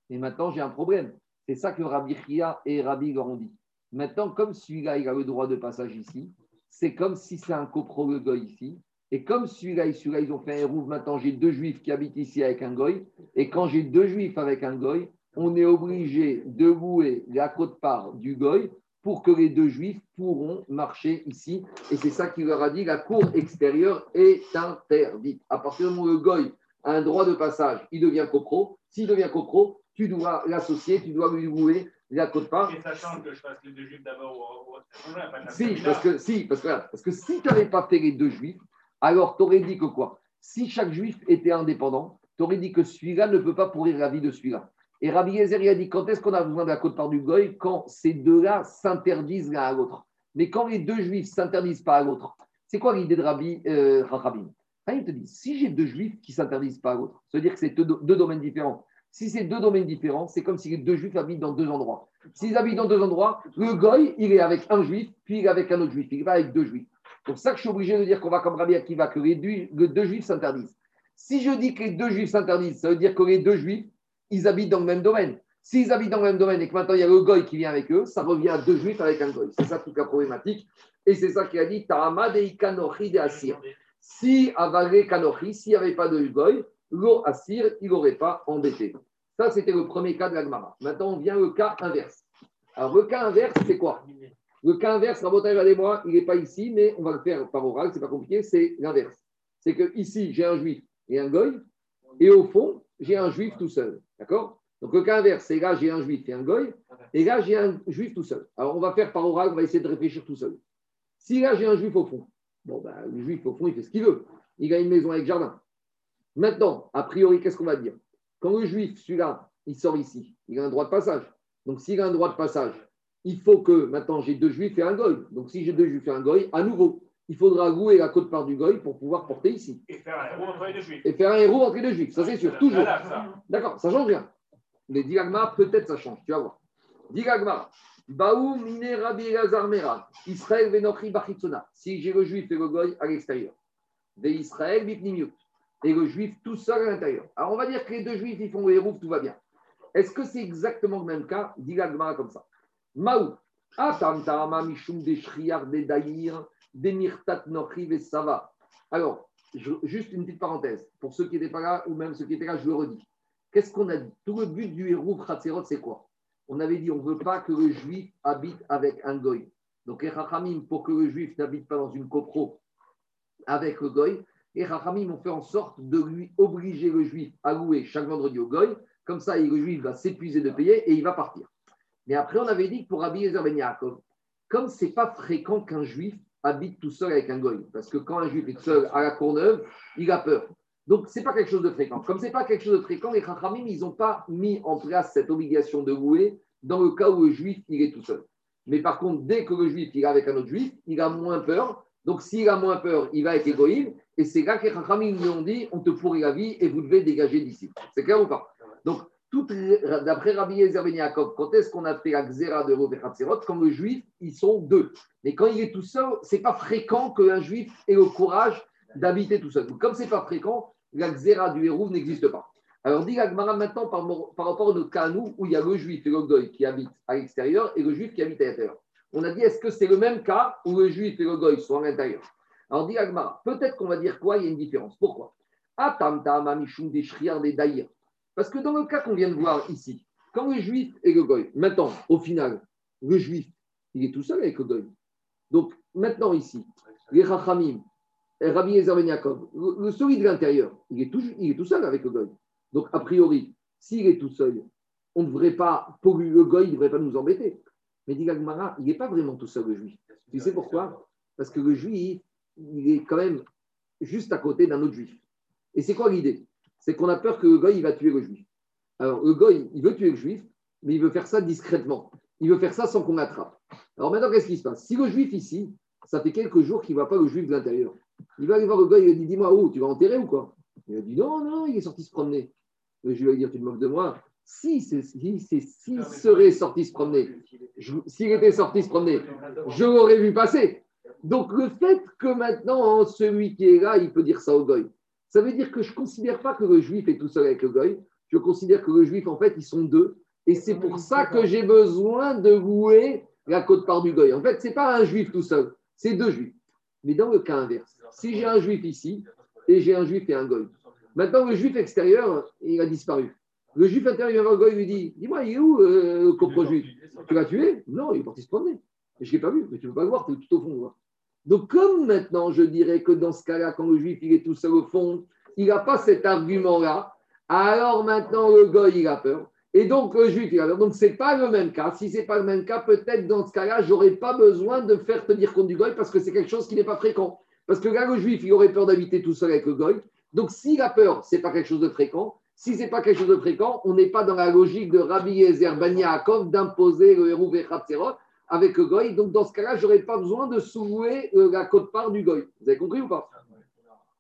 Et maintenant, j'ai un problème. C'est ça que Rabbi Chia et Rabbi leur ont dit. Maintenant, comme celui-là, il a le droit de passage ici, c'est comme si c'est un copro le goy ici. Et comme celui-là celui-là, ils ont fait un rouvre, maintenant j'ai deux juifs qui habitent ici avec un goy. Et quand j'ai deux juifs avec un goy, on est obligé de louer la côte-part du goy pour que les deux juifs pourront marcher ici. Et c'est ça qu'il leur a dit, la cour extérieure est interdite. À partir du moment où le goy a un droit de passage, il devient copro. S'il devient copro, tu dois l'associer, tu dois lui louer la côte-part. Et ça change que je fasse les deux juifs d'abord ou Si, parce que, si, parce que, parce que si tu n'avais pas fait les deux juifs, alors tu aurais dit que quoi? Si chaque juif était indépendant, tu aurais dit que celui-là ne peut pas pourrir la vie de celui-là. Et Rabbi Yezer, il a dit quand est-ce qu'on a besoin de la côte part du goy? Quand ces deux-là s'interdisent l'un à l'autre. Mais quand les deux juifs s'interdisent pas à l'autre, c'est quoi l'idée de Rabbi euh, Il te dit si j'ai deux juifs qui s'interdisent pas à l'autre, ça veut dire que c'est deux, domaines différents. Si c'est deux domaines différents, c'est comme si les deux juifs habitent dans deux endroits. S'ils habitent dans deux endroits, le goy, il est avec un juif, puis il est avec un autre juif. Il va avec deux juifs. Donc ça que je suis obligé de dire qu'on va comme Rabbi Akiva, que les deux, deux juifs s'interdisent. Si je dis que les deux juifs s'interdisent, ça veut dire que les deux juifs, ils habitent dans le même domaine. S'ils habitent dans le même domaine et que maintenant il y a le goy qui vient avec eux, ça revient à deux juifs avec un goy. C'est ça toute la problématique. Et c'est ça qui a dit Ta'ama de Ikanochi de Assir. Si avalé Kanochi, s'il n'y avait pas de goy, l'eau Assir, il n'aurait pas embêté. Ça, c'était le premier cas de l'Agmara. Maintenant, on vient au cas inverse. Alors, le cas inverse, c'est quoi? Le cas inverse, regardez moi, il n'est pas ici, mais on va le faire par oral, c'est pas compliqué, c'est l'inverse. C'est que ici, j'ai un juif et un goy, et au fond, j'ai un juif tout seul. D'accord? Donc le cas inverse, c'est là, j'ai un juif et un goy, et là, j'ai un juif tout seul. Alors on va faire par oral, on va essayer de réfléchir tout seul. Si là, j'ai un juif au fond, bon, ben, le juif au fond, il fait ce qu'il veut. Il a une maison avec jardin. Maintenant, a priori, qu'est-ce qu'on va dire? Quand le juif, celui-là, il sort ici, il a un droit de passage. Donc s'il a un droit de passage, il faut que maintenant j'ai deux juifs et un goy. Donc si j'ai deux juifs et un goy, à nouveau, il faudra louer la côte part du goy pour pouvoir porter ici. Et faire un héros entre les deux juifs. Et faire un héros entre les deux juifs, ça c'est sûr, toujours. D'accord, ça change rien. Mais Digagma, peut-être ça change, tu vas voir. Digagma, Baou mine Rabbi Mera, Israël venochi bachitsona. Si j'ai le juif et le goy à l'extérieur. De Israël bipnimiut. Et le juif tout seul à l'intérieur. Alors on va dire que les deux juifs, ils font le héros, tout va bien. Est-ce que c'est exactement le même cas? Digagma comme ça. Maou, Atam Tarama Mishum de Shriar de Daïr. Demirtat Nochi Sava. Alors, juste une petite parenthèse. Pour ceux qui n'étaient pas là, ou même ceux qui étaient là, je le redis. Qu'est-ce qu'on a dit? Tout le but du héros Khatserot, c'est quoi? On avait dit on ne veut pas que le juif habite avec un goy. Donc, les pour que le juif n'habite pas dans une copro avec le goy, les Rachamim ont fait en sorte de lui obliger le juif à louer chaque vendredi au goy. Comme ça, le juif va s'épuiser de payer et il va partir. Mais après, on avait dit que pour Rabbi Ezer Ben Yaakov, comme c'est pas fréquent qu'un juif habite tout seul avec un goy. Parce que quand un juif est seul à la Courneuve, il a peur. Donc, ce n'est pas quelque chose de fréquent. Comme ce n'est pas quelque chose de fréquent, les Chachamim, ils n'ont pas mis en place cette obligation de louer dans le cas où le juif, il est tout seul. Mais par contre, dès que le juif, il est avec un autre juif, il a moins peur. Donc, s'il a moins peur, il va être égoïme. Et c'est là que les Chachamim lui ont dit on te pourrit la vie et vous devez dégager d'ici. C'est clair ou pas? Donc, D'après Rabbi Yezer Ben quand est-ce qu'on a fait la xéra de Rov Quand le juif, ils sont deux. Mais quand il est tout seul, c'est pas fréquent qu'un juif ait le courage d'habiter tout seul. comme c'est pas fréquent, la xéra du héros n'existe pas. Alors, dit Agmara maintenant par, rapport à notre cas nous, où il y a le juif et le goy qui habitent à l'extérieur et le juif qui habite à l'intérieur. On a dit, est-ce que c'est le même cas où le juif et le goy sont à l'intérieur? Alors, dit Agmara, peut-être qu'on va dire quoi Il y a une différence. Pourquoi? Parce que dans le cas qu'on vient de voir ici, quand le juif et le goy, maintenant, au final, le juif, il est tout seul avec le goy. Donc, maintenant ici, les rachamim, Rabbi Ezer ben le, celui de l'intérieur, il, est tout, seul avec le. Donc, a priori, s'il est tout seul, on ne devrait pas, goy, il ne devrait pas nous embêter. Mais dit Gagmara, il n'est pas vraiment tout seul, le juif. Tu sais pourquoi? Parce que le juif, il est quand même juste à côté d'un autre juif. Et c'est quoi l'idée? C'est qu'on a peur que le va tuer le juif. Alors, le il veut tuer le juif, mais il veut faire ça discrètement. Il veut faire ça sans qu'on l'attrape. Alors maintenant, qu'est-ce qui se passe? Si le juif ici, ça fait quelques jours qu'il ne voit pas le juif de l'intérieur, il va aller voir le goy, il lui dit Dis-moi, oh, tu vas enterrer ou quoi? Il a dit Non, non, il est sorti se promener. Le juif va dire Tu te moques de moi si s'il si, serait sorti se promener, s'il était sorti se promener, je l'aurais vu passer. Donc le fait que maintenant celui qui est là, il peut dire ça au goy, ça veut dire que je ne considère pas que le juif est tout seul avec le goy. Je considère que le juif, en fait, ils sont deux. Et c'est pour ça que j'ai besoin de louer la côte-part du goy. En fait, ce n'est pas un juif tout seul, c'est deux juifs. Mais dans le cas inverse, si j'ai un juif ici et j'ai un juif et un goy, maintenant le juif extérieur, il a disparu. Le juif intérieur, le goy lui dit Dis-moi, il est où euh, le copro juif? Tu l'as tué? Non, il est parti se promener. je ne l'ai pas vu, mais tu ne peux pas le voir, tu es tout au fond. Donc, comme maintenant, je dirais que dans ce cas-là, quand le juif il est tout seul au fond, il n'a pas cet argument-là, alors maintenant le goy il a peur. Et donc le juif il a peur. Donc ce n'est pas le même cas. Si ce n'est pas le même cas, peut-être dans ce cas-là, je n'aurais pas besoin de faire tenir compte du goy parce que c'est quelque chose qui n'est pas fréquent. Parce que là, le juif, il aurait peur d'habiter tout seul avec le goy. Donc s'il a peur, ce n'est pas quelque chose de fréquent. Si ce n'est pas quelque chose de fréquent, on n'est pas dans la logique de Rabbi Yezer Bania d'imposer le héros Vechatserot avec le goy. Donc, dans ce cas-là, je n'aurais pas besoin de soulouer euh, la côte-part du goy. Vous avez compris ou pas?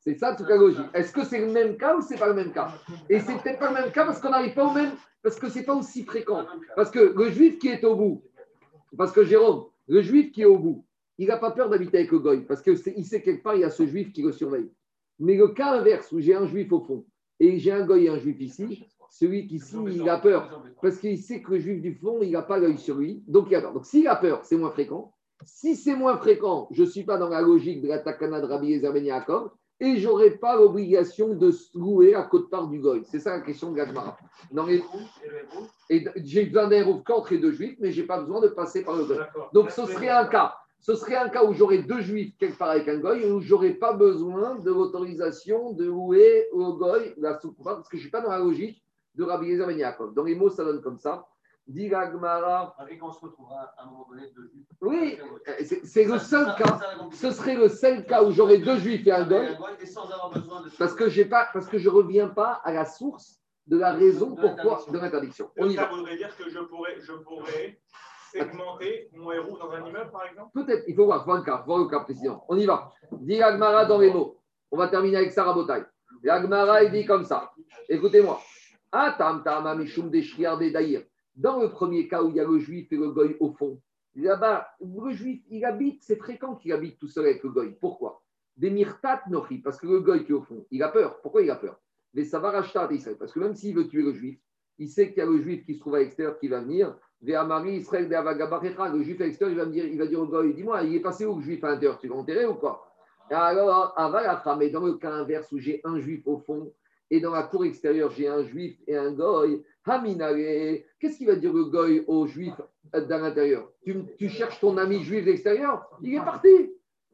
C'est ça toute la logique. Est-ce que c'est le même cas ou c'est pas le même cas? Et c'est peut-être pas le même cas parce qu'on n'arrive pas au même, parce que c'est pas aussi fréquent. Parce que le juif qui est au bout, parce que Jérôme, le juif qui est au bout, il n'a pas peur d'habiter avec le goy parce qu'il sait quelque part, il y a ce juif qui le surveille. Mais le cas inverse où j'ai un juif au fond et j'ai un goy et un juif ici, celui qui ici, il a peur parce qu'il sait que le juif du fond, il n'a pas l'œil sur lui, donc il a peur. Donc s'il a peur, c'est moins fréquent. Si c'est moins fréquent, je ne suis pas dans la logique de la takana de Rabbi Ezer ben et je n'aurai pas l'obligation de se louer à côte-part du goy. C'est ça la question de Gagmara. Et j'ai besoin d'un qu'entre les deux juifs, mais je n'ai pas besoin de passer par le goy. Donc ce serait un cas. Ce serait un cas où j'aurais deux juifs quelque part avec un goy, où je n'aurais pas besoin de l'autorisation de louer au goy la soukouba, parce que je ne suis pas dans la logique de Rabbi Yezer Ben Yaakov. Dans les mots, ça donne comme ça. Dit Gmara. on se retrouvera à un moment donné deux juifs. Oui, c'est le seul cas. Ce serait le seul cas où j'aurais deux juifs et un goy. Parce que j'ai pas, parce que je reviens pas à la source de la raison pourquoi de l'interdiction. On y va. Ça voudrait dire que je pourrais, je pourrais segmenter mon héros dans un immeuble, par exemple? Peut-être. Il faut voir, voir le cas, voir le cas président. On y va. Dit Agmara dans les mots. On va terminer avec Sarah Botaï. Agmara, il dit comme ça. Écoutez-moi. Dans le premier cas où il y a le juif et le goy au fond, là-bas, le juif, il habite, c'est fréquent qu'il habite tout seul avec le goy. Pourquoi? Des mirtat nochi, parce que le goy qui est au fond, il a peur. Pourquoi il a peur? Des savarashtat Israël, parce que même s'il veut tuer le juif, il sait qu'il y a le juif qui se trouve à l'extérieur qui va venir. Israël, le juif à l'extérieur, il va, me dire, il va dire au goy, dis-moi, il est passé où le juif à l'intérieur? Tu vas enterrer ou quoi? Alors, mais dans le cas inverse où j'ai un juif au fond et dans la cour extérieure, j'ai un juif et un goy, Haminare, qu'est-ce qu'il va dire le goy au juif dans l'intérieur? Tu, cherches ton ami juif d'extérieur? Il est parti.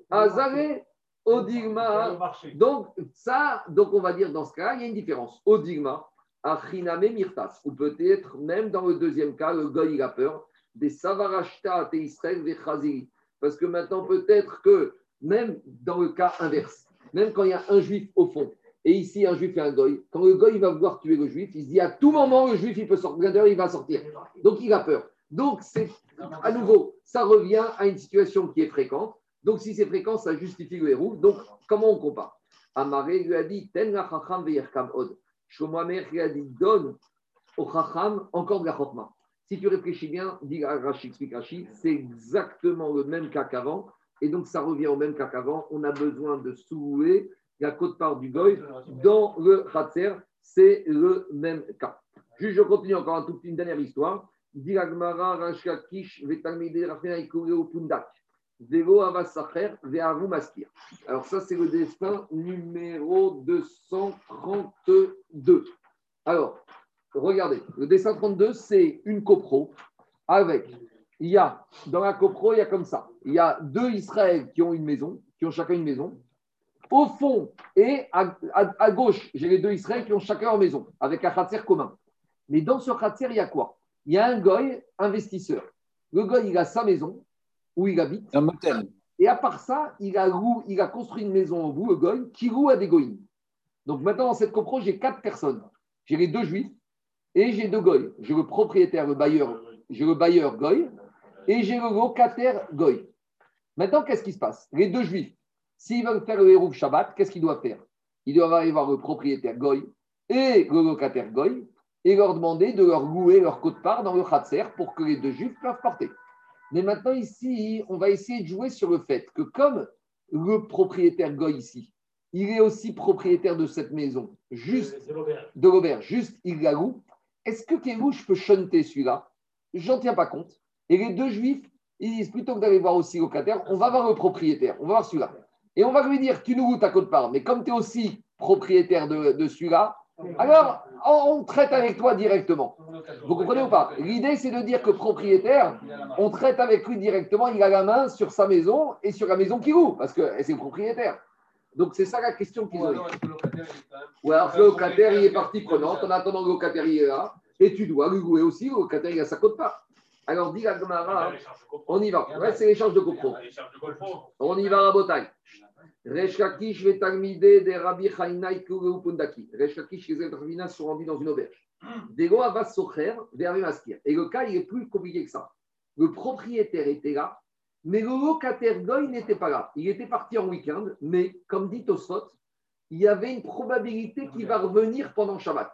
Azare, Odigma. Donc, ça, donc on va dire dans ce cas, il y a une différence. Odigma, Achiname Mirtas. Ou peut-être, même dans le deuxième cas, le goy, il a peur des Savarashta et Israël des Parce que maintenant, peut-être que même dans le cas inverse, même quand il y a un juif au fond, et ici, un juif et un goy. Quand le goy va vouloir tuer le juif, il se dit à tout moment, le juif, il peut sortir, il va sortir. Donc, il a peur. Donc, c'est à nouveau, ça revient à une situation qui est fréquente. Donc, si c'est fréquent, ça justifie le héros. Donc, comment on compare? Amaré lui a dit Ten la od. lui a dit Donne au Chacham, encore de la Chokma. Si tu réfléchis bien, dit Rashi, explique Rashi, c'est exactement le même cas qu'avant. Et donc, ça revient au même cas qu'avant. On a besoin de soulever la côte-part du goy dans le Khatser. C'est le même cas. Juste, je continue encore un tout petit, une dernière histoire. Dit Agmara, Rashkakish, Vetalmide, Rafina, Ikureo, Pundak. Avasacher, Vearu Maskir. Alors, ça, c'est le destin numéro 232. Alors, regardez, le dessin 32, c'est une copro avec, il y a, dans la copro, il y a comme ça, il y a deux Israël qui ont une maison, qui ont chacun une maison. Au fond et à, gauche, j'ai les deux Israël qui ont chacun leur maison, avec un khatser commun. Mais dans ce khatser, il y a quoi? Il y a un goy investisseur. Le goy, il a sa maison où il habite. Un motel. Et à part ça, il a, il a construit une maison en bout, le goy, qui loue à des goyim. Donc maintenant, dans cette copro, j'ai quatre personnes. J'ai les deux juifs et j'ai deux goy. J'ai le propriétaire, le bailleur, j'ai le bailleur goy et j'ai le locataire goy. Maintenant, qu'est-ce qui se passe? Les deux juifs, s'ils veulent faire le héros Shabbat, qu'est-ce qu'ils doivent faire? Ils doivent aller voir le propriétaire goy et le locataire goy et leur demander de leur louer leur côte-part dans le khatser pour que les deux juifs peuvent porter. Mais maintenant, ici, on va essayer de jouer sur le fait que comme le propriétaire goy ici, il est aussi propriétaire de cette maison, juste de l'auberge, juste il la loue. Est-ce que je peut chanter celui-là? J'en tiens pas compte. Et les deux juifs, ils disent plutôt que d'aller voir aussi locataire, on va voir le propriétaire, on va voir celui-là. Et on va lui dire, tu nous loues ta côte part, mais comme tu es aussi propriétaire de, de celui-là, alors on traite avec toi directement. Vous comprenez ou pas? L'idée, c'est de dire que propriétaire, on traite avec lui directement, il a la main sur sa maison et sur la maison qui loue, parce que c'est le propriétaire. Donc, c'est ça la question qu'ils ont. Ou alors, le locataire, il est partie prenante. En attendant, le locataire, il est là. Et tu dois lui louer aussi. Le locataire, il a sa cote part. Alors, dit la Gemara, on y va. Ouais, c'est l'échange de copro. On y va à Botaï. Reshkakish vetalmide de Rabbi Chainaï Pundaki. Reshkakish, les Ravina sont rendus dans une auberge. Dego Avas Socher, vers Et le cas, il est plus compliqué que ça. Le propriétaire était là, mais le locataire Goy n'était pas là. Il était parti en week-end, mais comme dit Tosfot, il y avait une probabilité qu'il va revenir pendant Shabbat.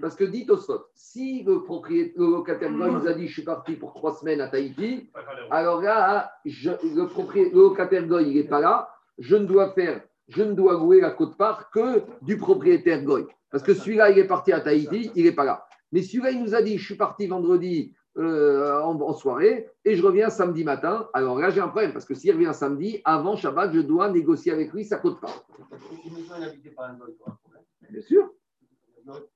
Parce que dit Tosfot, si le, propriétaire, le locataire Goy nous a dit je suis parti pour trois semaines à Tahiti, alors là, le, propriétaire, le locataire Goy n'est pas là, je ne dois faire, je ne dois louer la côte-part que du propriétaire Goy. Parce que celui-là, il est parti à Tahiti, il n'est pas là. Mais celui-là, il nous a dit je suis parti vendredi euh, en, soirée et je reviens samedi matin. Alors là, j'ai un problème parce que s'il revient samedi, avant Shabbat, je dois négocier avec lui, ne coûte pas. Bien sûr.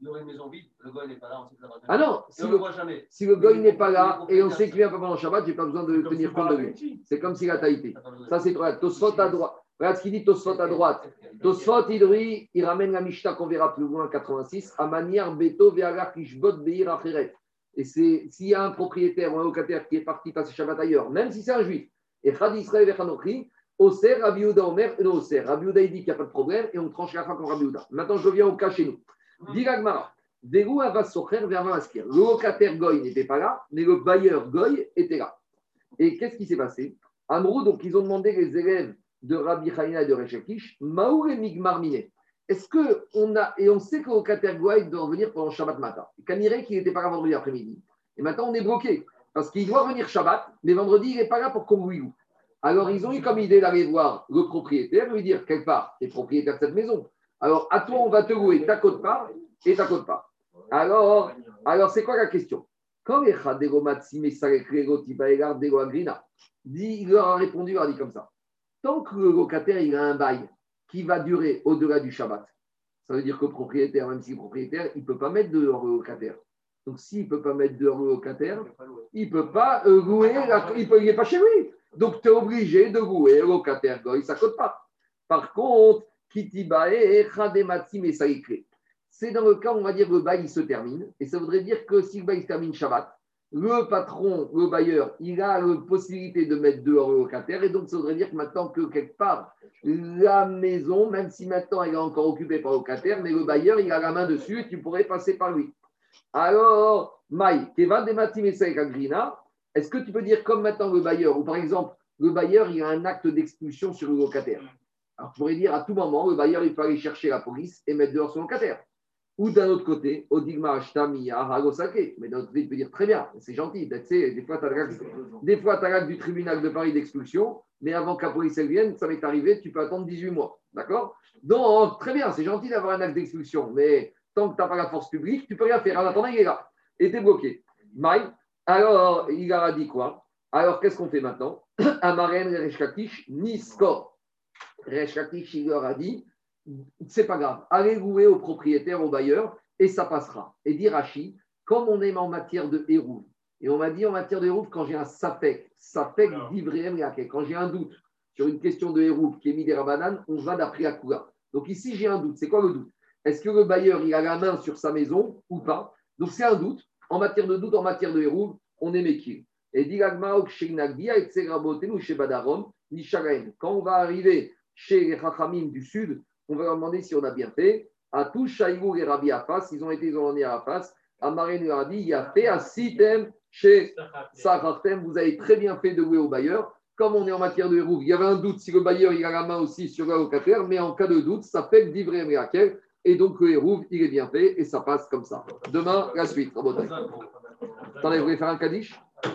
Il y aurait une maison vide, le goy n'est pas là, on sait que ça va Ah non, si, le, jamais. si le goy n'est pas là et on sait qu'il vient pas pendant Shabbat, je n'ai pas besoin de tenir compte de lui. C'est comme s'il a Tahiti. Ça, c'est toi. Tosfot à droite. Regarde ce qu'il dit Tosfot à droite. Tosfot, il, il ramène la Mishnah qu'on verra plus loin, 86, à manière Beto, Ve'agar, Kishbot, Beir, Acheret. Et s'il y a un propriétaire ou un locataire qui est parti passer Shabbat ailleurs, même si c'est un juif, et Khad Israël et Khanochi, Oser, Rabbi Omer, et Oser. Rabbi il dit qu'il n'y a pas de problème et on tranche la fin comme Rabbi Maintenant, je reviens au cas chez nous. Diragmara, Degou Avas Socher. Le locataire Goy n'était pas là, mais le bailleur Goy était là. Et qu'est-ce qui s'est passé? Amrou, donc ils ont demandé les élèves de Rabbi Chaina et de Rechakish, Maour et Migmar est-ce que on a, et on sait que locataire Goy doit revenir pendant Shabbat matin. Canirait qu'il n'était pas là vendredi après-midi. Et maintenant, on est bloqué. Parce qu'il doit venir Shabbat, mais vendredi, il n'est pas là pour lui Alors, ils ont eu comme idée d'aller voir le propriétaire, lui dire quelque part, tu es propriétaire de cette maison. Alors, à toi, on va te louer ta côte part et ta côte part. Alors, alors c'est quoi la question? Quand les il leur a répondu, il a dit comme ça. Tant que le locataire il a un bail qui va durer au-delà du Shabbat. Ça veut dire que le propriétaire, même si propriétaire, il ne peut pas mettre dehors le locataire. Donc, s'il ne peut pas mettre dehors le locataire, il ne peut pas louer, il n'est pas chez lui. Donc, tu es obligé de louer le locataire, ça ne coûte pas. Par contre, Kitibae, Khadematim et C'est dans le cas, on va dire, le bail se termine. Et ça voudrait dire que si le bail se termine Shabbat, le patron, le bailleur, il a la possibilité de mettre dehors le locataire. Et donc, ça voudrait dire que maintenant que quelque part, la maison, même si maintenant elle est encore occupée par le locataire, mais le bailleur, il a la main dessus et tu pourrais passer par lui. Alors, Maï, est-ce que tu peux dire comme maintenant le bailleur, ou par exemple, le bailleur, il a un acte d'expulsion sur le locataire Alors, tu pourrais dire à tout moment, le bailleur, il peut aller chercher la police et mettre dehors son locataire. Ou d'un autre côté, Odigma Ashtami Haragosake. Mais d'un autre côté, tu peux dire très bien, c'est gentil. Tu sais, des fois, tu as du tribunal de Paris d'expulsion, mais avant que la police vienne, ça m'est arrivé, tu peux attendre 18 mois. D'accord? Donc, très bien, c'est gentil d'avoir un acte d'expulsion, mais tant que tu n'as pas la force publique, tu peux rien faire. En attendant, il est là. Et tu es bloqué. Maï, alors, il a dit quoi? Alors, qu'est-ce qu'on fait maintenant? Amaren, Reshkakish, ni score. Reshkakish, il leur a dit c'est pas grave, allez louer au propriétaire, au bailleur, et ça passera. Et dit Rachi, comme on est en matière de hérouve, et on m'a dit en matière de hérouve, quand j'ai un sapek, sapek d'Ivréem quand j'ai un doute sur une question de hérouve qui est mis des rabananes, on va d'après Akula. Donc ici, j'ai un doute. C'est quoi le doute? Est-ce que le bailleur, il a la main sur sa maison ou pas? Donc c'est un doute. En matière de doute, en matière de hérouve, on est méquille. Et dit Quand on va arriver chez les Chachamim du Sud, on va leur demander si on a bien fait. À tout Shaïgou et Rabbi Afas, ils ont été isolés à Afas. Nous a dit il a fait à Sitem chez Sahartem, vous avez très bien fait de louer au bailleur. Comme on est en matière de héros, il y avait un doute si le bailleur il a la main aussi sur le locataire, mais en cas de doute, ça fait d'ivrer Mirakel. Et donc le il est bien fait et ça passe comme ça. Demain, la suite. Attendez, vous voulez faire un kadish